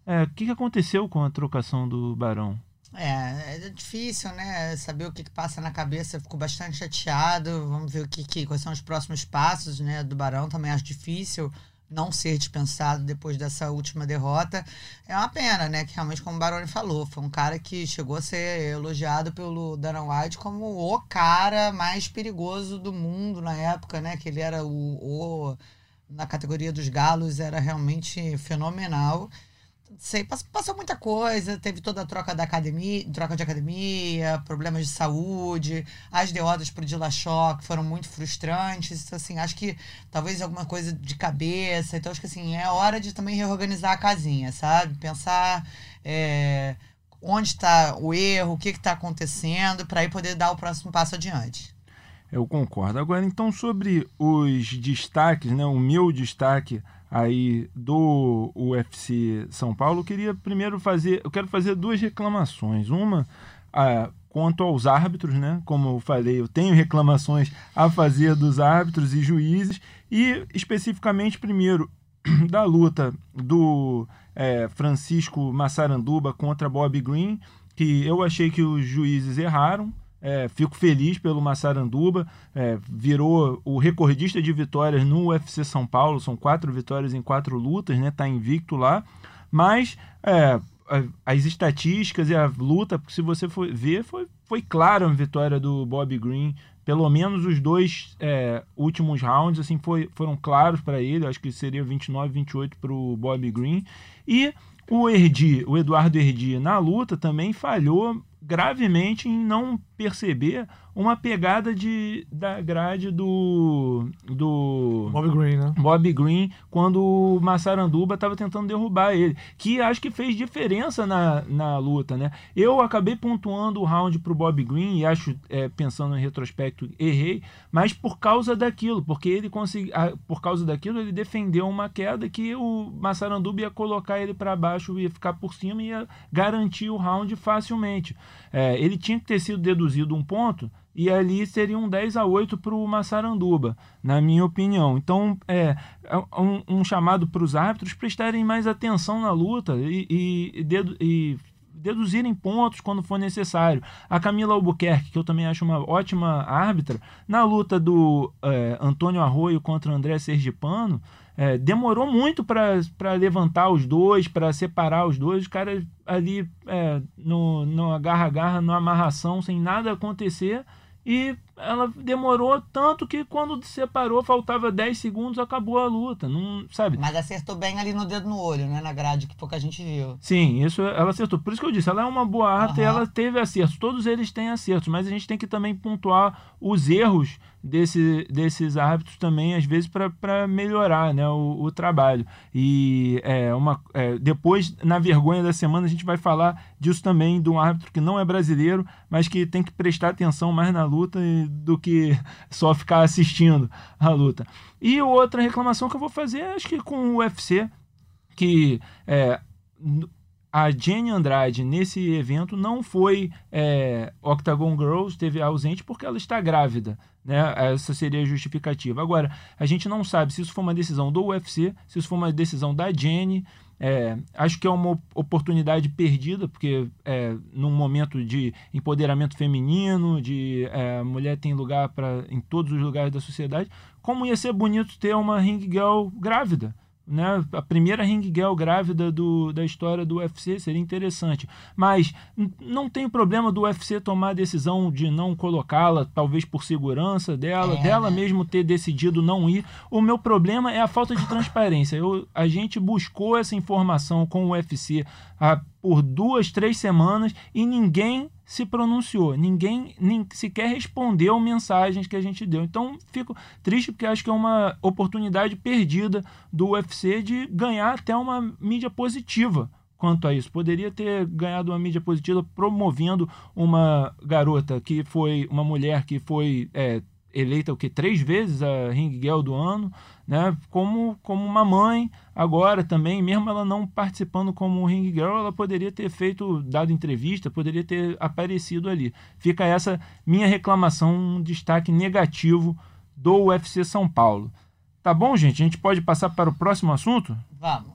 é, o que, que aconteceu com a trocação do Barão? É, é difícil, né? Saber o que, que passa na cabeça. Fico bastante chateado. Vamos ver o que, que quais são os próximos passos, né? Do Barão também acho difícil não ser dispensado depois dessa última derrota. É uma pena, né? Que realmente, como o Baroni falou, foi um cara que chegou a ser elogiado pelo Dana White como o cara mais perigoso do mundo na época, né? Que ele era o, o na categoria dos galos, era realmente fenomenal sei, passou muita coisa, teve toda a troca da academia, troca de academia, problemas de saúde, as derrotas pro Dillashaw que foram muito frustrantes, então, assim, acho que talvez alguma coisa de cabeça, então acho que assim, é hora de também reorganizar a casinha, sabe? Pensar é, onde está o erro, o que está acontecendo, para aí poder dar o próximo passo adiante. Eu concordo. Agora, então, sobre os destaques, né? O meu destaque aí do UFC São Paulo, eu queria primeiro fazer, eu quero fazer duas reclamações. Uma a, quanto aos árbitros, né? Como eu falei, eu tenho reclamações a fazer dos árbitros e juízes e especificamente primeiro *clears throat* da luta do é, Francisco Massaranduba contra Bob Green, que eu achei que os juízes erraram. É, fico feliz pelo Massaranduba, é, virou o recordista de vitórias no UFC São Paulo, são quatro vitórias em quatro lutas, né? Tá invicto lá, mas é, as estatísticas e a luta, porque se você for ver, foi, foi claro a vitória do Bob Green. Pelo menos os dois é, últimos rounds assim foi, foram claros para ele. Acho que seria 29, 28 para o Bob Green. E o Erdi, o Eduardo Erdi, na luta também falhou gravemente em não perceber uma pegada de, da grade do, do Bob Green, né? Bob Green quando o Massaranduba estava tentando derrubar ele, que acho que fez diferença na, na luta, né? Eu acabei pontuando o round para o Bob Green e acho, é, pensando em retrospecto, errei, mas por causa daquilo, porque ele conseguiu, por causa daquilo ele defendeu uma queda que o Massaranduba ia colocar ele para baixo, ia ficar por cima e ia garantir o round facilmente. É, ele tinha que ter sido deduzido um ponto e ali seria um 10 a 8 para o Massaranduba, na minha opinião. Então, é, é um, um chamado para os árbitros prestarem mais atenção na luta e, e, dedu e, deduzirem pontos quando for necessário. A Camila Albuquerque, que eu também acho uma ótima árbitra, na luta do é, Antônio Arroio contra André Sergipano, é, demorou muito para levantar os dois, para separar os dois. Os caras ali é, no, no agarra-agarra, na amarração, sem nada acontecer e ela demorou tanto que quando separou, faltava 10 segundos, acabou a luta. Não, sabe? Mas acertou bem ali no dedo no olho, né? Na grade, que pouca gente viu. Sim, isso ela acertou. Por isso que eu disse, ela é uma boa arte uhum. e ela teve acertos. Todos eles têm acertos, mas a gente tem que também pontuar os erros desse, desses árbitros também, às vezes, para melhorar né, o, o, trabalho. E é, uma, é, depois, na vergonha da semana, a gente vai falar disso também, de um árbitro que não é brasileiro, mas que tem que prestar atenção mais na luta do que *laughs* só ficar assistindo a luta. E outra reclamação que eu vou fazer, acho que com o UFC, que é, a Jenny Andrade nesse evento não foi é, Octagon Girls, esteve ausente porque ela está grávida. Né? Essa seria a justificativa. Agora, a gente não sabe se isso foi uma decisão do UFC, se isso foi uma decisão da Jenny. É, acho que é uma oportunidade perdida, porque é, num momento de empoderamento feminino, de é, mulher tem lugar para em todos os lugares da sociedade, como ia ser bonito ter uma ring girl grávida né? A primeira ring girl grávida do, da história do UFC seria interessante. Mas não tem problema do UFC tomar a decisão de não colocá-la, talvez por segurança dela, é. dela mesmo ter decidido não ir. O meu problema é a falta de transparência. Eu, a gente buscou essa informação com o UFC há por duas, três semanas e ninguém se pronunciou, ninguém nem sequer respondeu mensagens que a gente deu. Então fico triste porque acho que é uma oportunidade perdida do UFC de ganhar até uma mídia positiva quanto a isso. Poderia ter ganhado uma mídia positiva promovendo uma garota que foi uma mulher que foi é, eleita o que três vezes a Ring Girl do ano, né? Como como uma mãe agora também, mesmo ela não participando como Ring Girl, ela poderia ter feito dado entrevista, poderia ter aparecido ali. Fica essa minha reclamação, um destaque negativo do UFC São Paulo. Tá bom, gente? A gente pode passar para o próximo assunto? Vamos.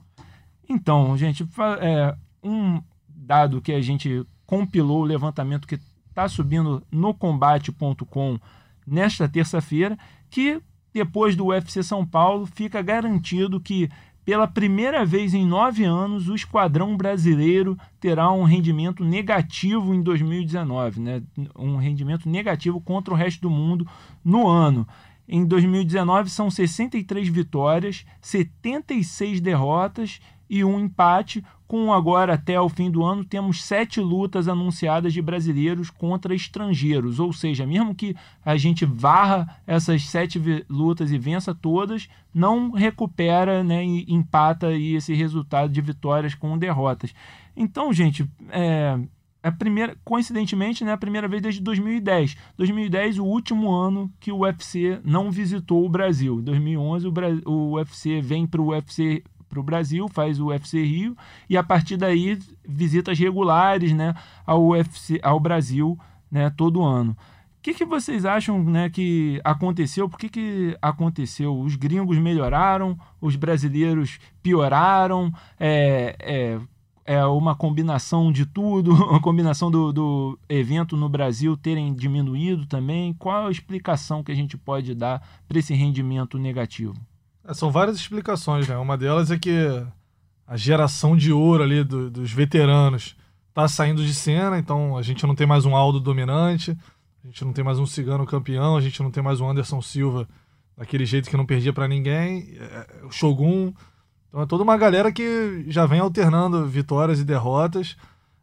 Então, gente, é, um dado que a gente compilou, o levantamento que está subindo no combate.com nesta terça-feira, que depois do UFC São Paulo fica garantido que pela primeira vez em nove anos o esquadrão brasileiro terá um rendimento negativo em 2019, né? um rendimento negativo contra o resto do mundo no ano. Em 2019 são 63 vitórias, 76 derrotas e um empate. Com agora até o fim do ano, temos sete lutas anunciadas de brasileiros contra estrangeiros. Ou seja, mesmo que a gente varra essas sete lutas e vença todas, não recupera, né, e empata aí esse resultado de vitórias com derrotas. Então, gente, é, a primeira, coincidentemente, né, a primeira vez desde 2010. 2010, o último ano que o UFC não visitou o Brasil. 2011, o, o UFC vem para o UFC para o Brasil, faz o UFC Rio e a partir daí visitas regulares né, ao, UFC, ao Brasil né, todo ano. O que, que vocês acham né, que aconteceu? Por que, que aconteceu? Os gringos melhoraram, os brasileiros pioraram? É, é, é uma combinação de tudo, *laughs* uma combinação do, do evento no Brasil terem diminuído também? Qual a explicação que a gente pode dar para esse rendimento negativo? É, são várias explicações, né? Uma delas é que a geração de ouro ali do, dos veteranos tá saindo de cena, então a gente não tem mais um Aldo dominante, a gente não tem mais um Cigano campeão, a gente não tem mais um Anderson Silva daquele jeito que não perdia para ninguém, é, o Shogun. Então é toda uma galera que já vem alternando vitórias e derrotas.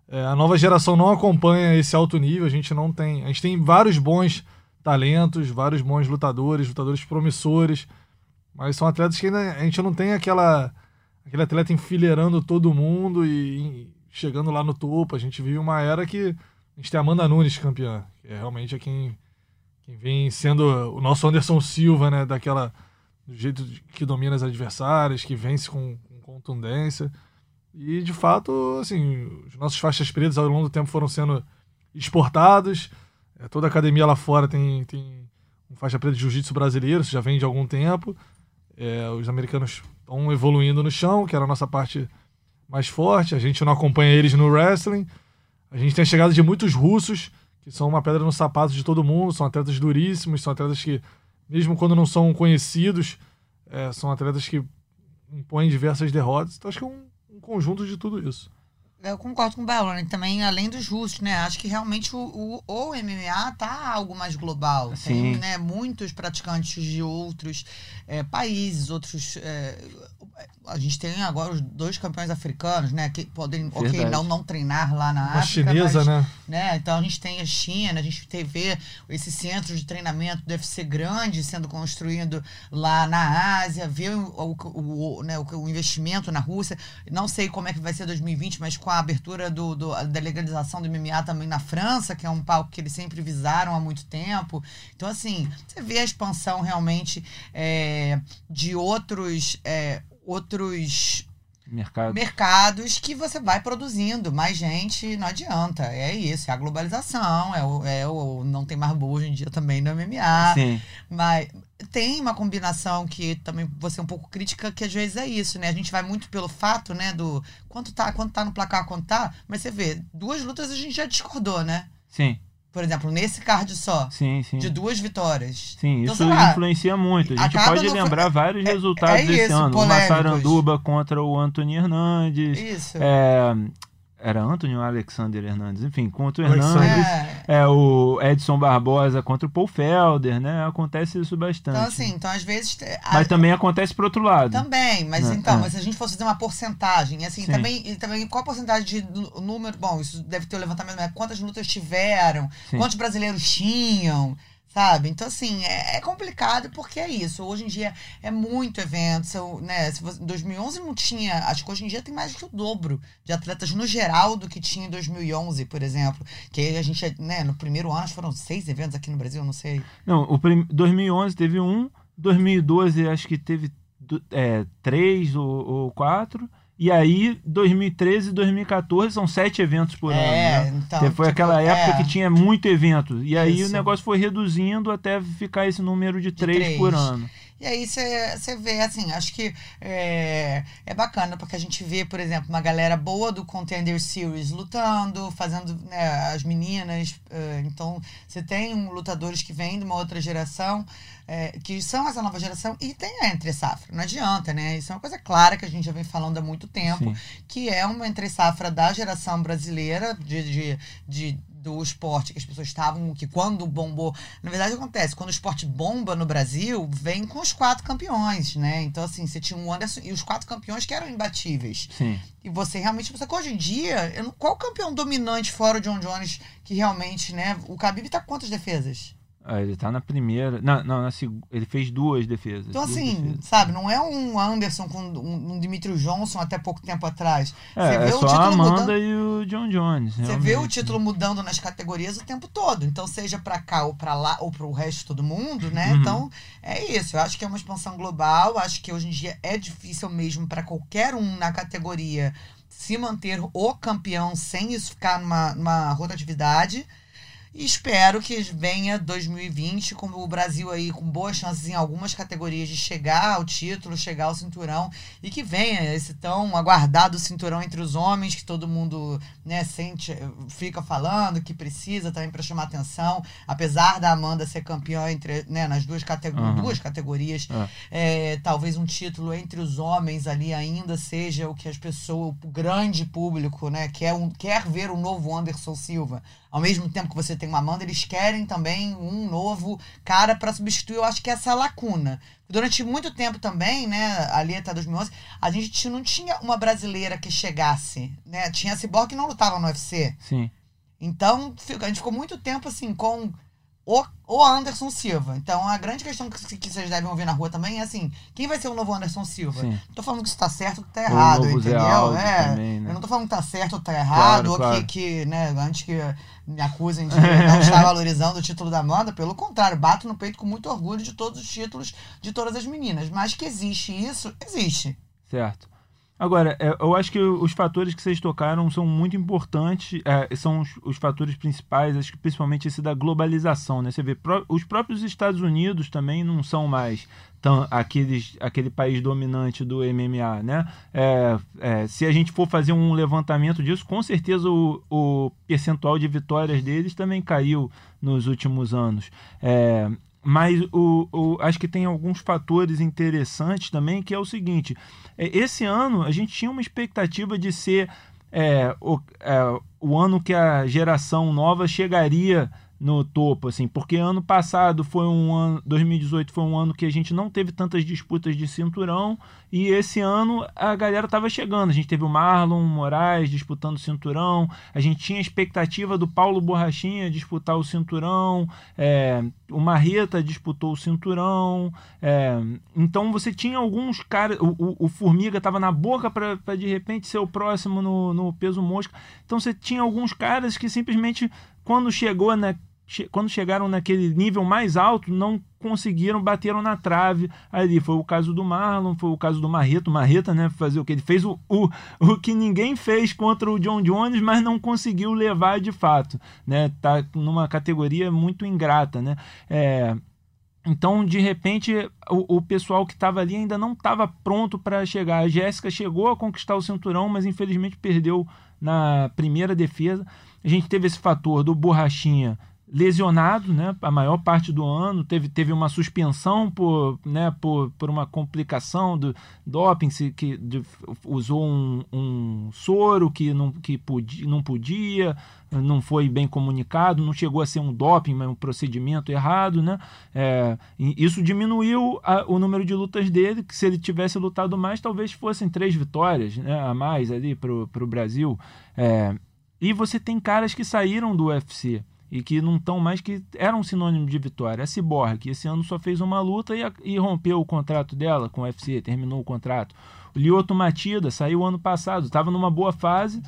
É, a nova geração não acompanha esse alto nível, a gente não tem. A gente tem vários bons talentos, vários bons lutadores, lutadores promissores mas são atletas que ainda a gente não tem aquela aquele atleta enfileirando todo mundo e, e chegando lá no topo. A gente vive uma era que a gente tem a Amanda Nunes campeã, que é realmente é quem, quem vem sendo o nosso Anderson Silva, né? Daquela do jeito que domina as adversárias, que vence com, com contundência. E de fato, assim, os nossos faixas pretas ao longo do tempo foram sendo exportados. É, toda academia lá fora tem, tem um faixa preta de jiu-jitsu brasileiro, isso já vem de algum tempo. É, os americanos estão evoluindo no chão, que era a nossa parte mais forte. A gente não acompanha eles no wrestling. A gente tem a chegada de muitos russos, que são uma pedra no sapato de todo mundo. São atletas duríssimos, são atletas que, mesmo quando não são conhecidos, é, são atletas que impõem diversas derrotas. Então acho que é um, um conjunto de tudo isso. Eu concordo com o Belone também, além dos russos, né? Acho que realmente o, o, o MMA tá algo mais global. Sim. Tem né, muitos praticantes de outros é, países, outros. É, a gente tem agora os dois campeões africanos, né? Que podem, ok, não, não treinar lá na Uma África. chinesa, mas, né? né? Então a gente tem a China, a gente teve esse centro de treinamento deve ser grande sendo construído lá na Ásia, ver o, o, o, né, o, investimento na Rússia. Não sei como é que vai ser 2020, mas com a abertura do, do, da legalização do MMA também na França, que é um palco que eles sempre visaram há muito tempo. Então, assim, você vê a expansão realmente é, de outros. É, outros Mercado. mercados que você vai produzindo. Mais gente, não adianta. É isso, é a globalização, é o, é o não tem mais boa hoje em dia também no MMA. Sim. Mas tem uma combinação que também você é um pouco crítica, que às vezes é isso, né? A gente vai muito pelo fato, né, do quanto tá, quanto tá no placar, quanto tá, mas você vê, duas lutas a gente já discordou, né? Sim. Por exemplo, nesse card só, Sim, sim. de duas vitórias. Sim, Então, isso lá, influencia muito. A gente pode lembrar vários é- resultados é desse isso, ano. O polêmicos. Massaranduba contra o Anthony Hernandes. Isso. É, era Anthony ou Alexander Hernandes? Enfim, contra o Alexander. Hernandes. É. É o Edson Barbosa contra o Paul Felder, né? Acontece isso bastante. Então, assim, então às vezes. te- a- Mas também acontece pro outro lado. Também, mas Né? então, É. mas se a gente fosse fazer uma porcentagem, assim, Sim. também, e também qual a porcentagem de número, bom, isso deve ter o levantamento, mas quantas lutas tiveram, Sim. quantos brasileiros tinham, sabe? Então, assim, é, é complicado porque é isso. Hoje em dia é muito evento, são, né, se você, em 2011 não tinha, acho que hoje em dia tem mais que o dobro de atletas no geral do que tinha em 2011, por exemplo, que a gente, né, no primeiro ano foram seis eventos aqui no Brasil, não sei. Não, o prim... 2011 teve um, 2012 acho que teve é, três ou, ou quatro, e aí 2013 e 2014 são sete eventos por é, ano. Né? então. Foi tipo, aquela época é. que tinha muito evento. E aí Isso. o negócio foi reduzindo até ficar esse número de, três, três. por ano. E aí você vê, assim, acho que é, é bacana, porque a gente vê, por exemplo, uma galera boa do Contender Series lutando, fazendo né, as meninas. então, você tem um, lutadores que vêm de uma outra geração, é, que são essa nova geração, e tem a entre safra. Não adianta, né? Isso é uma coisa clara que a gente já vem falando há muito tempo, Sim. que é uma entre safra da geração brasileira, de, de, de- do esporte que as pessoas estavam, que quando bombou. Na verdade, acontece, quando o esporte bomba no Brasil, vem com os quatro campeões, né? Então, assim, você tinha um Anderson e os quatro campeões que eram imbatíveis. Sim. E você realmente. Só que hoje em dia, não- qual campeão dominante fora o John Jones que realmente, né? O Khabib tá com quantas defesas? Ah, ele tá na primeira. Não, não na seg... ele fez duas defesas. Então, duas assim, defesas. sabe, não é um Anderson com um, um Dimitri Johnson até pouco tempo atrás. É, é o só a título Amanda mudando. e o John Jones. Você vê o título mudando nas categorias o tempo todo. Então, seja pra cá ou pra lá ou pro resto de todo mundo, né? Uhum. Então, é isso. Eu acho que é uma expansão global. Acho que hoje em dia é difícil mesmo pra qualquer um na categoria se manter o campeão sem isso ficar numa, numa rotatividade. E espero que venha 2020 com o Brasil aí com boas chances em algumas categorias de chegar ao título, chegar ao cinturão e que venha esse tão aguardado cinturão entre os homens que todo mundo né, sente, fica falando que precisa também para chamar atenção, apesar da Amanda ser campeã entre né, nas duas, categ Uhum. duas categorias, é, talvez um título entre os homens ali ainda seja o que as pessoas, o grande público, né, quer, um, quer ver o novo Anderson Silva. Ao mesmo tempo que você tem uma Amanda, eles querem também um novo cara para substituir. Eu acho que essa lacuna. Durante muito tempo também, né, ali até 2011, a gente não tinha uma brasileira que chegasse, né? Tinha a Cyborg que não lutava no UFC. Sim. Então, a gente ficou muito tempo assim com o, o Anderson Silva. Então, a grande questão que, que vocês devem ouvir na rua também é assim: quem vai ser o novo Anderson Silva? Sim. Não tô falando que isso tá certo ou que tá errado, entendeu? É. também, né? Eu não tô falando que tá certo ou tá errado, Claro, ou claro. Que, que, né, antes que me acusem de não estar valorizando o título da Amanda, pelo contrário, bato no peito com muito orgulho de todos os títulos de todas as meninas. Mas que existe isso, existe. Certo. Agora, é, eu acho que os fatores que vocês tocaram são muito importantes, é, são os, fatores principais, acho que principalmente esse da globalização, né? Você vê, os próprios Estados Unidos também não são mais tão, aqueles, aquele país dominante do MMA, né? É, é, se a gente for fazer um levantamento disso, com certeza o, o percentual de vitórias deles também caiu nos últimos anos. É, mas o, o- acho que tem alguns fatores interessantes também, que é o seguinte: é, esse ano a gente tinha uma expectativa de ser é, o, é, o ano que a geração nova chegaria no topo, assim, porque ano passado foi um ano, 2018 foi um ano que a gente não teve tantas disputas de cinturão e esse ano a galera estava chegando. A gente teve o Marlon Moraes disputando o cinturão, a gente tinha a expectativa do Paulo Borrachinha disputar o cinturão, é, o Marreta disputou o cinturão, é, então você tinha alguns caras, o, o- o Formiga estava na boca para de repente ser o próximo no, no peso mosca, então você tinha alguns caras que simplesmente quando chegou na che- quando chegaram naquele nível mais alto, não conseguiram, bateram na trave ali. Foi o caso do Marlon, foi o caso do Marreta. O Marreta, né, fazer o que ele fez, o, o, o que ninguém fez contra o John Jones, mas não conseguiu levar de fato, né? Tá numa categoria muito ingrata, né? É, então, de repente, o, o pessoal que estava ali ainda não estava pronto para chegar. A Jéssica chegou a conquistar o cinturão, mas infelizmente perdeu na primeira defesa. A gente teve esse fator do Borrachinha lesionado, né, a maior parte do ano, teve, teve uma suspensão por, né, por, por uma complicação do doping, se, que de, usou um, um, soro que, não, que podia, não podia, não foi bem comunicado, não chegou a ser um doping, mas um procedimento errado, né, é, isso diminuiu a, o número de lutas dele, que se ele tivesse lutado mais, talvez fossem três vitórias né, a mais ali para o Brasil, é, e você tem caras que saíram do UFC, e que não estão mais que eram um sinônimo de vitória. A Cyborg, que esse ano só fez uma luta e, e rompeu o contrato dela com o UFC, terminou o contrato. O Lioto Matida saiu ano passado, estava numa boa fase,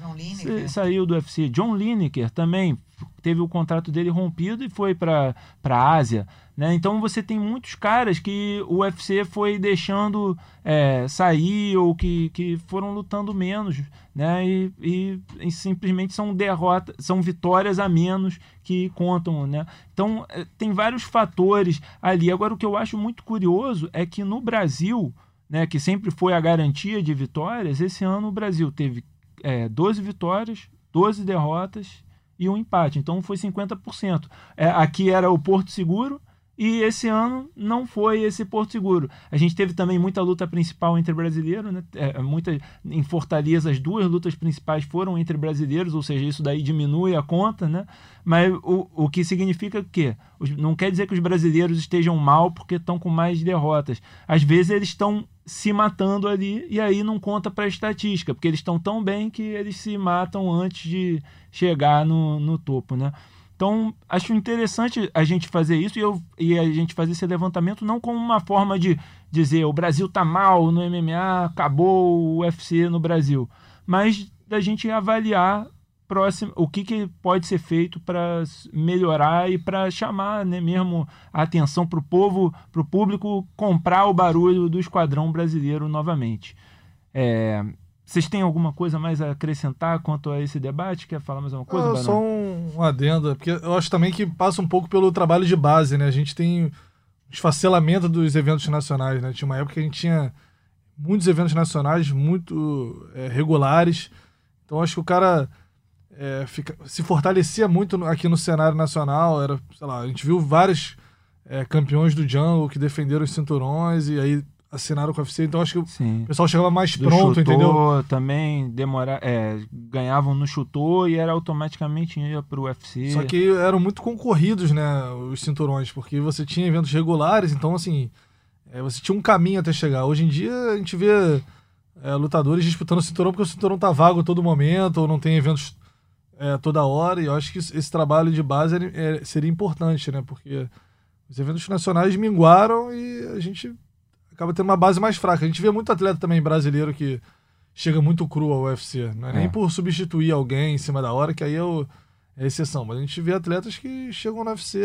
saiu do UFC. John Lineker também teve o contrato dele rompido e foi para a Ásia. Né? Então você tem muitos caras que o UFC foi deixando é, sair ou que, que foram lutando menos, né? E, e, e, simplesmente são derrotas, são vitórias a menos que contam, né? Então é, tem vários fatores ali. Agora o que eu acho muito curioso é que no Brasil, né, que sempre foi a garantia de vitórias, esse ano o Brasil teve é, 12 vitórias, 12 derrotas e um empate. Então foi 50%. É, aqui era o Porto Seguro e esse ano não foi esse Porto Seguro. A gente teve também muita luta principal entre brasileiros, né? É, muita, em Fortaleza, as duas lutas principais foram entre brasileiros, ou seja, isso daí diminui a conta, né? Mas o, o que significa que não quer dizer que os brasileiros estejam mal porque estão com mais derrotas. Às vezes eles estão se matando ali e aí não conta para a estatística, porque eles estão tão bem que eles se matam antes de chegar no, no topo, né? Então, acho interessante a gente fazer isso e, eu, e a gente fazer esse levantamento não como uma forma de dizer o Brasil tá mal no MMA, acabou o UFC no Brasil, mas da gente avaliar próximo o que, que pode ser feito para melhorar e para chamar né, mesmo a atenção para o povo, para o público comprar o barulho do esquadrão brasileiro novamente. É, vocês têm alguma coisa mais a acrescentar quanto a esse debate? Quer falar mais alguma coisa? Ah, só um, adendo, porque eu acho também que passa um pouco pelo trabalho de base, né? A gente tem esfacelamento dos eventos nacionais, né? Tinha uma época que a gente tinha muitos eventos nacionais muito é, regulares. Então acho que o cara é, fica, se fortalecia muito aqui no cenário nacional. Era, sei lá, a gente viu vários é, campeões do jungle que defenderam os cinturões e aí assinaram com o UFC, então acho que Sim. o pessoal chegava mais Do pronto, entendeu? também demora, é, ganhavam no chutou e era automaticamente ia pro UFC. Só que eram muito concorridos, né, os cinturões, porque você tinha eventos regulares, então assim, é, você tinha um caminho até chegar. Hoje em dia a gente vê é, lutadores disputando o cinturão porque o cinturão tá vago a todo momento, ou não tem eventos é, toda hora, e eu acho que esse trabalho de base é, seria importante, né, porque os eventos nacionais minguaram e a gente acaba tendo uma base mais fraca. A gente vê muito atleta também brasileiro que chega muito cru ao UFC. Não é, é. nem por substituir alguém em cima da hora, que aí é, é a exceção. Mas a gente vê atletas que chegam no UFC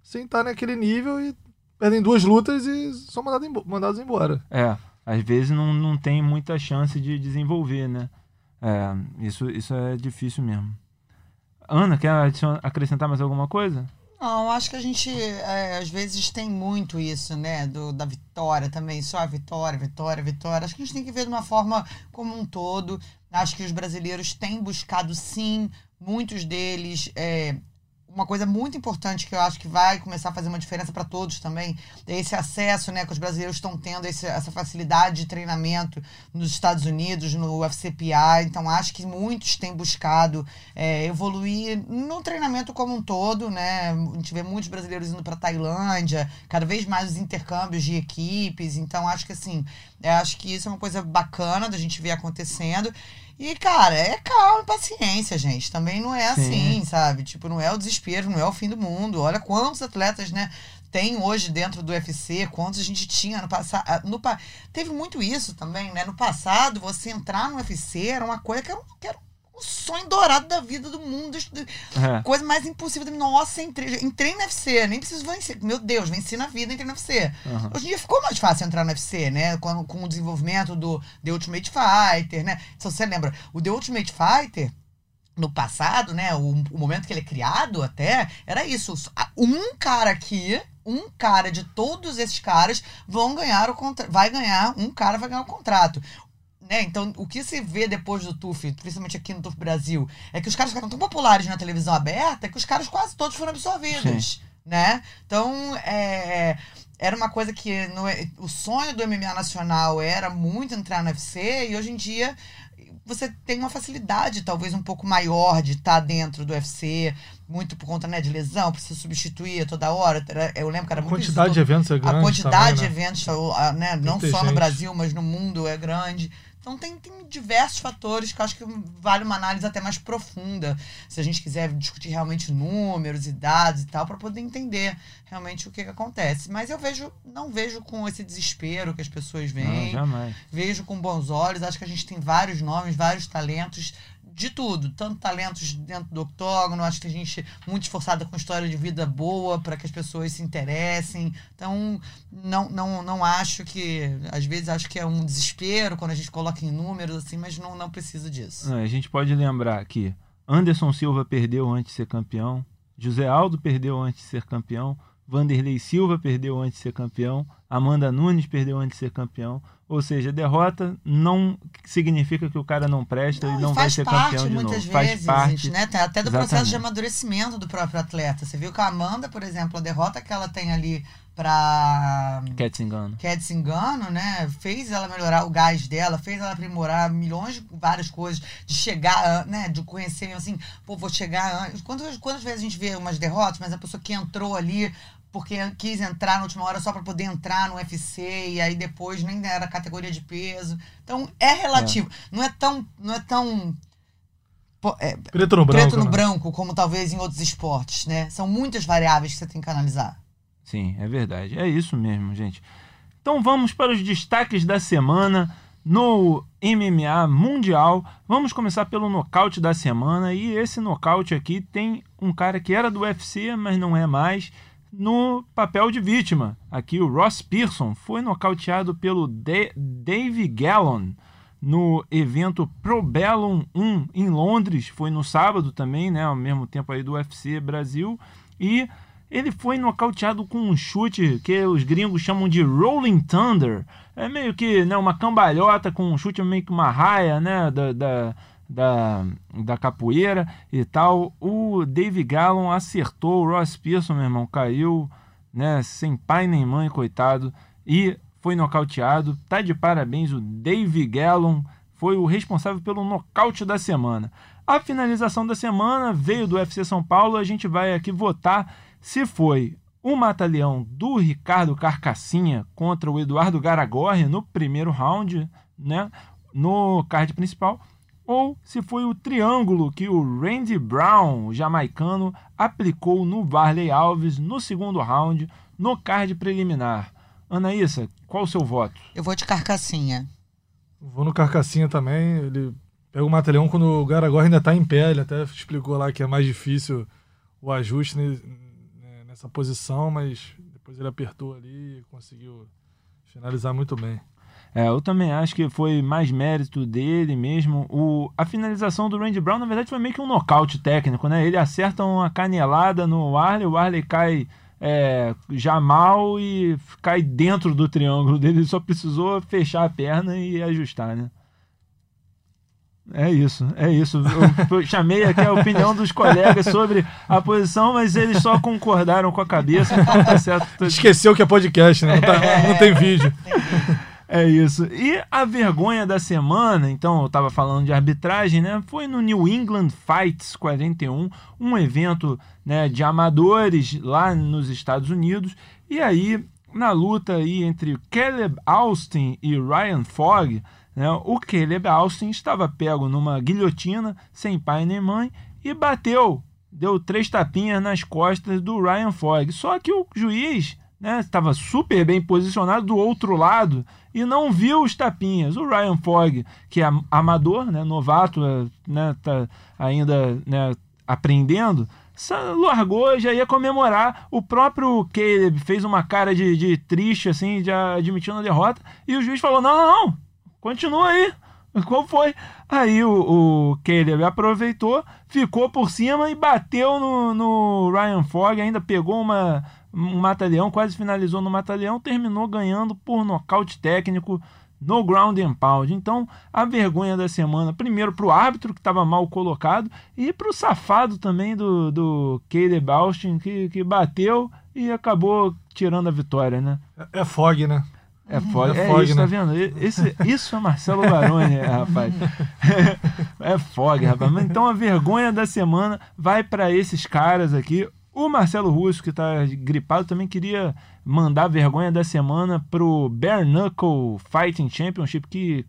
sem estar naquele nível e perdem duas lutas e são mandados, mandados embora. É, às vezes não, não tem muita chance de desenvolver, né? É, isso, isso é difícil mesmo. Ana, quer acrescentar mais alguma coisa? Não, acho que a gente é, às vezes tem muito isso, né? Do, da vitória também, só a vitória, vitória, vitória. Acho que a gente tem que ver de uma forma como um todo. Acho que os brasileiros têm buscado sim, muitos deles é, uma coisa muito importante que eu acho que vai começar a fazer uma diferença para todos também é esse acesso né, que os brasileiros estão tendo, esse, essa facilidade de treinamento nos Estados Unidos, no UFCPA. Então, acho que muitos têm buscado é, evoluir no treinamento como um todo. Né? A gente vê muitos brasileiros indo para Tailândia, cada vez mais os intercâmbios de equipes. Então, acho que assim, acho que isso é uma coisa bacana da gente ver acontecendo. E, cara, é calma e paciência, gente. Também não é assim, sabe? Tipo, não é o desespero, não é o fim do mundo. Olha quantos atletas, né? Tem hoje dentro do UFC, quantos a gente tinha no passado. Ah, no, teve muito isso também, né? No passado, você entrar no UFC era uma coisa que era, que era o sonho dourado da vida do mundo. É. Coisa mais impossível. Nossa, entrei, entrei no UFC, nem preciso vencer. Meu Deus, venci na vida, entrei no UFC. Uhum. Hoje em dia ficou mais fácil entrar no UFC, né? Com, com o desenvolvimento do The Ultimate Fighter, né? Se você lembra, o The Ultimate Fighter no passado, né, o, o, momento que ele é criado até, era isso. Um cara aqui, um cara de todos esses caras vão ganhar o contrato. Vai ganhar, um cara vai ganhar o contrato Né? Então, o que se vê depois do TUF, principalmente aqui no TUF Brasil, é que os caras ficaram tão populares na televisão aberta que os caras quase todos foram absorvidos. Né? Então, é, era uma coisa que no, o sonho do MMA nacional era muito entrar no UFC e hoje em dia você tem uma facilidade talvez um pouco maior de estar dentro do UFC, muito por conta né, de lesão, precisa substituir toda hora. Eu lembro que era a muito quantidade de eventos é grande. A quantidade também, de né? eventos, né, não só no Brasil, mas no mundo é grande. Então tem, tem diversos fatores que eu acho que vale uma análise até mais profunda, se a gente quiser discutir realmente números e dados e tal, para poder entender realmente o que, que, acontece. Mas eu vejo, não vejo com esse desespero que as pessoas veem. Não, jamais. Vejo com bons olhos. Acho que a gente tem vários nomes, vários talentos de tudo, tanto talentos dentro do octógono, acho que a gente muito esforçada com história de vida boa para que as pessoas se interessem. Então, não, não, não acho que. Às vezes acho que é um desespero quando a gente coloca em números, assim, mas não, não precisa disso. a gente pode lembrar que Anderson Silva perdeu antes de ser campeão, José Aldo perdeu antes de ser campeão, Vanderlei Silva perdeu antes de ser campeão, Amanda Nunes perdeu antes de ser campeão. Ou seja, derrota não significa que o cara não presta não, e não vai ser parte, campeão de novo. Vezes, faz parte, né? Até do exatamente. processo de amadurecimento do próprio atleta. Você viu que a Amanda, por exemplo, a derrota que ela tem ali para Ketsingano. Ketsingano, né? Fez ela melhorar o gás dela, fez ela aprimorar milhões de várias coisas, de chegar, né? De conhecer assim, pô, vou chegar antes. Quantas, quantas vezes a gente vê umas derrotas, mas a pessoa que entrou ali porque quis entrar na última hora só para poder entrar no UFC e aí depois nem era categoria de peso. Então é relativo. É. Não é tão, não é tão é, preto no branco, preto no né? branco como talvez em outros esportes, né? São muitas variáveis que você tem que analisar. Sim, é verdade. É isso mesmo, gente. Então vamos para os destaques da semana no MMA Mundial. Vamos começar pelo nocaute da semana. E esse nocaute aqui tem um cara que era do UFC, mas não é mais, no papel de vítima. Aqui o Ross Pearson foi nocauteado pelo De Dave Gallon no evento Pro Bellum 1 em Londres. Foi no sábado também, né? Ao mesmo tempo aí do UFC Brasil. E ele foi nocauteado com um chute que os gringos chamam de Rolling Thunder. É meio que né, uma cambalhota com um chute meio que uma raia né, da, da, da, da capoeira e tal. O Dave Gallon acertou o Ross Pearson, meu irmão, caiu né, sem pai nem mãe, coitado, e foi nocauteado. Tá de parabéns o Dave Gallon, foi o responsável pelo nocaute da semana. A finalização da semana veio do UFC São Paulo, a gente vai aqui votar se foi o mata-leão do Ricardo Carcassinha contra o Eduardo Garagorri no primeiro round, né, no card principal, ou se foi o triângulo que o Randy Brown, o jamaicano, aplicou no Varley Alves no segundo round, no card preliminar. Anaísa, qual o seu voto? Eu vou de Carcassinha. Vou no Carcassinha também. Ele pega o mata-leão quando o Garagorri ainda está em pé. Ele até explicou lá que é mais difícil o ajuste nessa posição, mas depois ele apertou ali e conseguiu finalizar muito bem. É, eu também acho que foi mais mérito dele mesmo. O, a finalização do Randy Brown, na verdade, foi meio que um nocaute técnico, né? Ele acerta uma canelada no Arley, o Arley cai é, já mal e cai dentro do triângulo dele. Ele só precisou fechar a perna e ajustar, né? É isso, é isso. Eu, *laughs* chamei aqui a opinião dos colegas sobre a posição, mas eles só concordaram com a cabeça, então tá certo. Esqueceu que é podcast, né? Não, tá, *laughs* não tem vídeo. É isso. E a vergonha da semana, então eu estava falando de arbitragem, né? Foi no New England Fights 41, um evento né, de amadores lá nos Estados Unidos. E aí, na luta aí entre Caleb Austin e Ryan Fogg, né, o Caleb Austin estava pego numa guilhotina, sem pai nem mãe, e bateu, deu três tapinhas nas costas do Ryan Fogg. Só que o juiz né, estava super bem posicionado do outro lado e não viu os tapinhas. O Ryan Fogg, que é amador, né, novato, né, tá ainda né, aprendendo, largou já ia comemorar. O próprio Caleb fez uma cara de, de triste, assim, de admitindo a derrota, e o juiz falou: não, não, não, continua aí. Qual foi? Aí o, o Caleb aproveitou, ficou por cima e bateu no, no Ryan Fogg, ainda pegou uma, um mata-leão, quase finalizou no mata-leão, terminou ganhando por nocaute técnico no ground and pound. Então, a vergonha da semana, primeiro para o árbitro, que estava mal colocado, e para o safado também do, do Caleb Austin, que, que bateu e acabou tirando a vitória, né? É, é fog, né? É fog, é, é fog, isso, tá né? tá vendo? Esse, isso é Marcelo Baroni, *laughs* rapaz. *laughs* é fog, rapaz. Então a vergonha da semana vai para esses caras aqui. O Marcelo Russo, que está gripado, também queria mandar vergonha da semana pro Bare Knuckle Fighting Championship, que,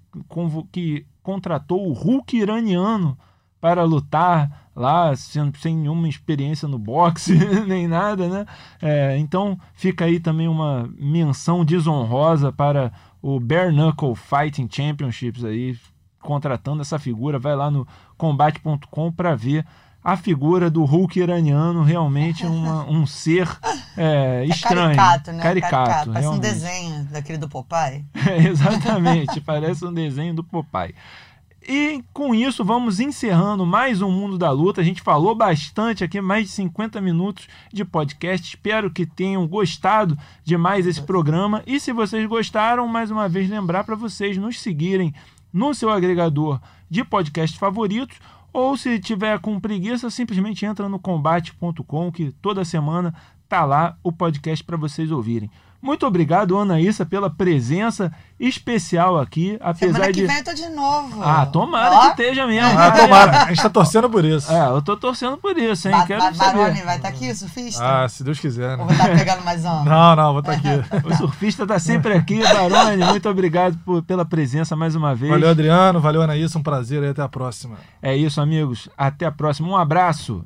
que contratou o Hulk iraniano para lutar lá, sem, sem nenhuma experiência no boxe, *laughs* nem nada, né? É, então fica aí também uma menção desonrosa para o Bare Knuckle Fighting Championships aí, contratando essa figura. Vai lá no combate.com para ver a figura do Hulk iraniano realmente *laughs* uma, um ser é, estranho. caricato, né? Caricato. caricato. Parece um desenho daquele do Popeye. *laughs* É, exatamente, parece um desenho do Popeye. E com isso vamos encerrando mais um Mundo da Luta. A gente falou bastante aqui, mais de 50 minutos de podcast. Espero que tenham gostado de mais esse programa. E se vocês gostaram, mais uma vez lembrar para vocês nos seguirem no seu agregador de podcast favoritos ou se tiver com preguiça, simplesmente entra no combate.com que toda semana tá lá o podcast para vocês ouvirem. Muito obrigado, Anaísa, pela presença especial aqui. Apesar Semana que de... vem eu tô de novo. Ah, tomara que esteja mesmo. Ah, tomara. A gente tá torcendo por isso. É, eu tô torcendo por isso, hein? Ba Quero ba saber. Baroni vai estar tá aqui, surfista? Ah, se Deus quiser, né? Ou tá pegando mais onda? Não, não, vou estar tá aqui. *laughs* o surfista tá sempre aqui, Baroni. Muito obrigado por, pela presença mais uma vez. Valeu, Adriano. Valeu, Anaísa. Um prazer e até a próxima. É isso, amigos. Até a próxima. Um abraço.